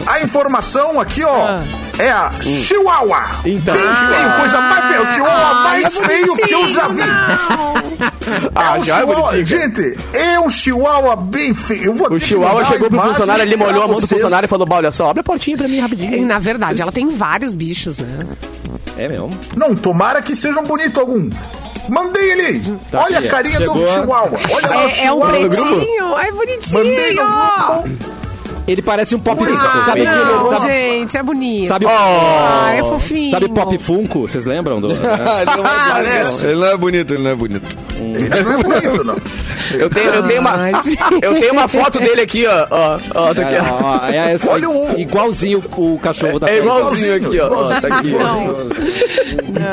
A informação, aqui, ó, é a Chihuahua. Então. Bem feio, coisa mais feia. O Chihuahua mais feio que eu já vi. Ah, é um já é Chihuahua, cara. gente, é um Chihuahua bem feio. Eu vou O Chihuahua chegou pro funcionário, ele molhou a mão do funcionário e falou, "Bah, olha só, abre a portinha pra mim rapidinho. E, Na verdade, ela tem vários bichos, né? É mesmo. Não, tomara que seja um bonito algum. Mandei ele. Tá Olha aqui, a carinha chegou. do Chihuahua. Olha lá o É, é um Chihuahua. pretinho, é Mandei bonitinho. no grupo. Ele parece um pop Funko. Ah, Sabe, não, sabe, gente, é bonito. sabe, Ah, é fofinho. sabe Pop Funko? Vocês lembram? Do, [laughs] né? Ah, ele, não é Parece. bonito. ele não é bonito, ele não é bonito. Ele não é bonito, não. Eu tenho, eu tenho uma, Ai, [laughs] eu tenho uma foto dele aqui, ó, ó, ó, tá aqui, É, ó. ó, é essa- Olha o- igualzinho o cachorro da É igualzinho aqui, ó, tá aqui.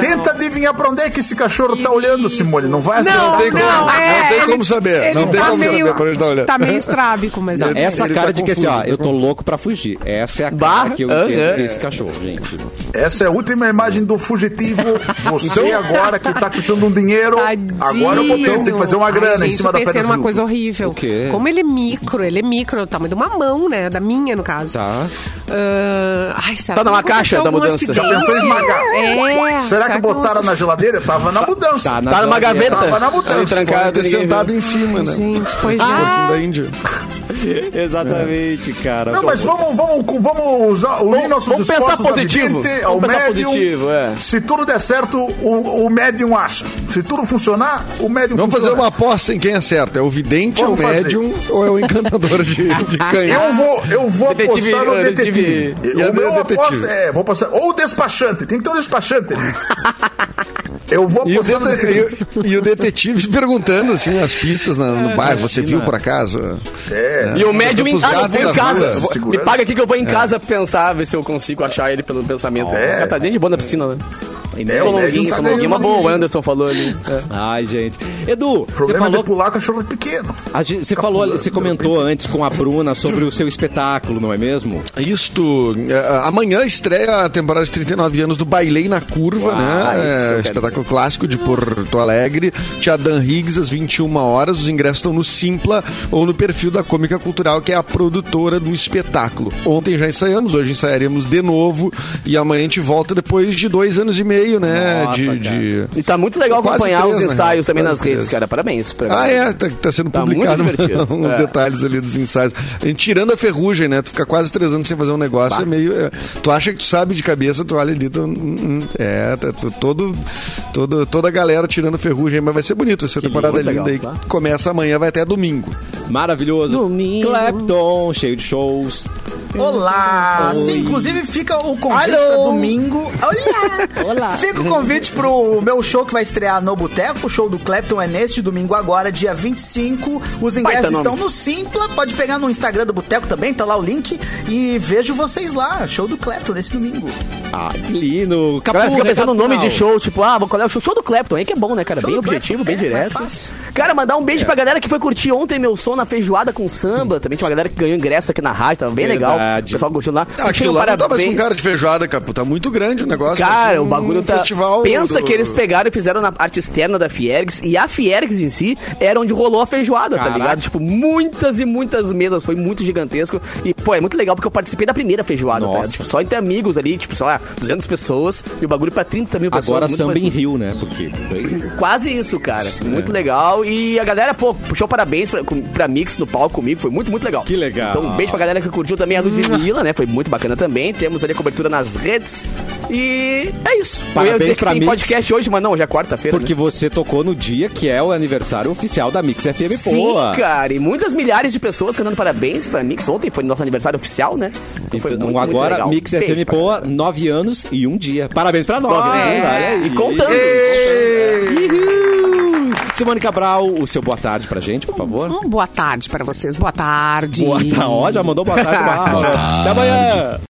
Tenta adivinhar pra onde é que esse cachorro tá olhando, Simone. Não vai acertar. Não, tem como- não, é, não tem ele- como saber, ele não tem tá como meio- saber pra onde ele tá olhando. Tá meio estrábico, mas... Não, é. essa Ele cara tá de que assim, ó, eu tá tô louco pra fugir. Essa é a Bah, cara que eu aham. entendo desse cachorro, gente. Essa é a última imagem do fugitivo. Você agora que tá precisando de um dinheiro. Tadinho. Agora o momento. Tem que fazer uma Ai, grana em gente, cima eu da pensei pedra numa coisa horrível. O quê? Como ele é micro, ele é micro, o tamanho de uma mão, né? Da minha, no caso. Tá. Ah, ai, será Tá numa caixa da mudança. Já pensou em esmagar? É. Será que botaram na geladeira? Tava na mudança. Tá na Tá numa gaveta. Tava na mudança. Trancado, sentado em cima, né? Gente, pois Um é. pouquinho da Índia. [laughs] Exatamente, cara. Não, mas vamos, vamos, vamos usar, unir nossos vamos pensar positivo. vidente, ao Vamos pensar médium. positivo, é. Se tudo der certo, o, o médium acha. Se tudo funcionar, o médium Vamos fazer funciona. uma aposta em quem acerta. É o vidente, Vamos é o fazer. médium ou é o encantador de, de? [laughs] Eu vou, eu vou Detetive- apostar no detetive- detetive. E a O meu detetive? aposta é, vou passar. Ou o despachante, tem que ter um despachante. [laughs] Eu vou E o, detetive. e o- e o detetive perguntando assim as pistas na- no bairro. Você viu por acaso? É. E o médium em casa, em casa. Me paga aqui que eu vou em casa pensar, ver se eu consigo achar ele pelo pensamento. É. É. Tá dentro de boa na piscina, né? É, Sou o médium longuinho, tá Uma boa, o. Anderson falou ali. É. Ai, gente. Edu, O você problema é falou, de pular cachorro pequeno. a gente- você falou, você comentou antes com a Bruna sobre o seu espetáculo, não é mesmo? Isto, é, amanhã estreia a temporada de 39 anos do Bailei na Curva, Ah, né? isso eu É, espetáculo clássico de Porto Alegre. Tia Dan Higgs, às 21 horas. Os ingressos estão no Simpla ou no perfil da Cômica Cultural, que é a produtora do espetáculo. Ontem já ensaiamos, hoje ensaiaremos de novo. E amanhã a gente volta depois de dois anos e meio, né? Nossa, de, de- E tá muito legal Quase acompanhar três, os né? ensaios também Quase nas três. Fez. cara. Parabéns. pra Ah, mim. é, tá, tá sendo Tá publicado [laughs] uns É. detalhes ali dos ensaios. A gente tirando a ferrugem, né? Tu fica quase três anos sem fazer um negócio, Bah. é meio. é, tu acha que tu sabe de cabeça, tu olha ali, tu, hum, hum, é, tá, tu- todo, todo, toda a galera tirando ferrugem, mas vai ser bonito essa temporada lindo, linda aí. legal, tá? que Começa amanhã, vai até domingo. Maravilhoso. Domingo. Clapton, cheio de shows. Olá! Oi. Sim, inclusive fica o convite Alô. pra domingo. Olá! Olá! Fica o convite pro meu show que vai estrear no Boteco. O show do Clapton é neste domingo agora, dia 25. Os ingressos Baita estão nome. no Simpla. Pode pegar no Instagram do Boteco também, tá lá o link. E vejo vocês lá. Show do Clapton nesse domingo. Ah, que lindo. A galera fica Capu, pensando no nome de show, tipo, ah, qual é o show? Show do Clapton, aí que é bom, né, cara? Show bem objetivo, Clapton, bem é, direto. mais fácil. Cara, mandar um beijo pra galera que foi curtir ontem meu som na feijoada com samba. Também tinha uma galera que ganhou ingresso aqui na rádio, tava bem legal. Verdade. O pessoal curtindo lá. Aquilo Tinha um lá não tá mais com parabéns. cara de feijoada, Capu. Tá muito grande o negócio. Cara, parece o um bagulho tá. Festival Pensa do- que eles pegaram e fizeram na parte externa da Fiergs e a Fiergs em si era onde rolou a feijoada, Caraca. tá ligado? Tipo, muitas e muitas mesas, foi muito gigantesco. E, pô, é muito legal porque eu participei da primeira feijoada, tá? Tipo, só entre amigos ali, tipo, sei lá, 200 pessoas e o bagulho pra 30 mil pessoas. Agora samba em Rio, né? Porque. [laughs] Quase isso, cara. Muito legal. E a galera, pô, puxou parabéns pra, pra Mix no palco comigo. Foi muito, muito legal. Que legal. Então, um beijo pra galera que curtiu também a Ludmilla, né? Foi muito bacana também. Temos ali a cobertura nas redes. E é isso. Parabéns pra tem Mix. podcast hoje, mas não, hoje é quarta-feira. Porque né? você tocou no dia que é o aniversário oficial da Mix FM Sim, Poa. cara. E muitas milhares de pessoas cantando parabéns pra Mix. Ontem foi nosso aniversário oficial, né? Então foi Então muito, muito agora, legal. Mix Beijo FM Poa, nove anos e um dia. Parabéns pra nós. Nove é. Olha aí. E contando. Simone Cabral, o seu boa tarde pra gente, por favor. Hum, Boa tarde para vocês. Boa tarde. Boa tarde. Ó, já mandou boa tarde. [laughs] Até amanhã.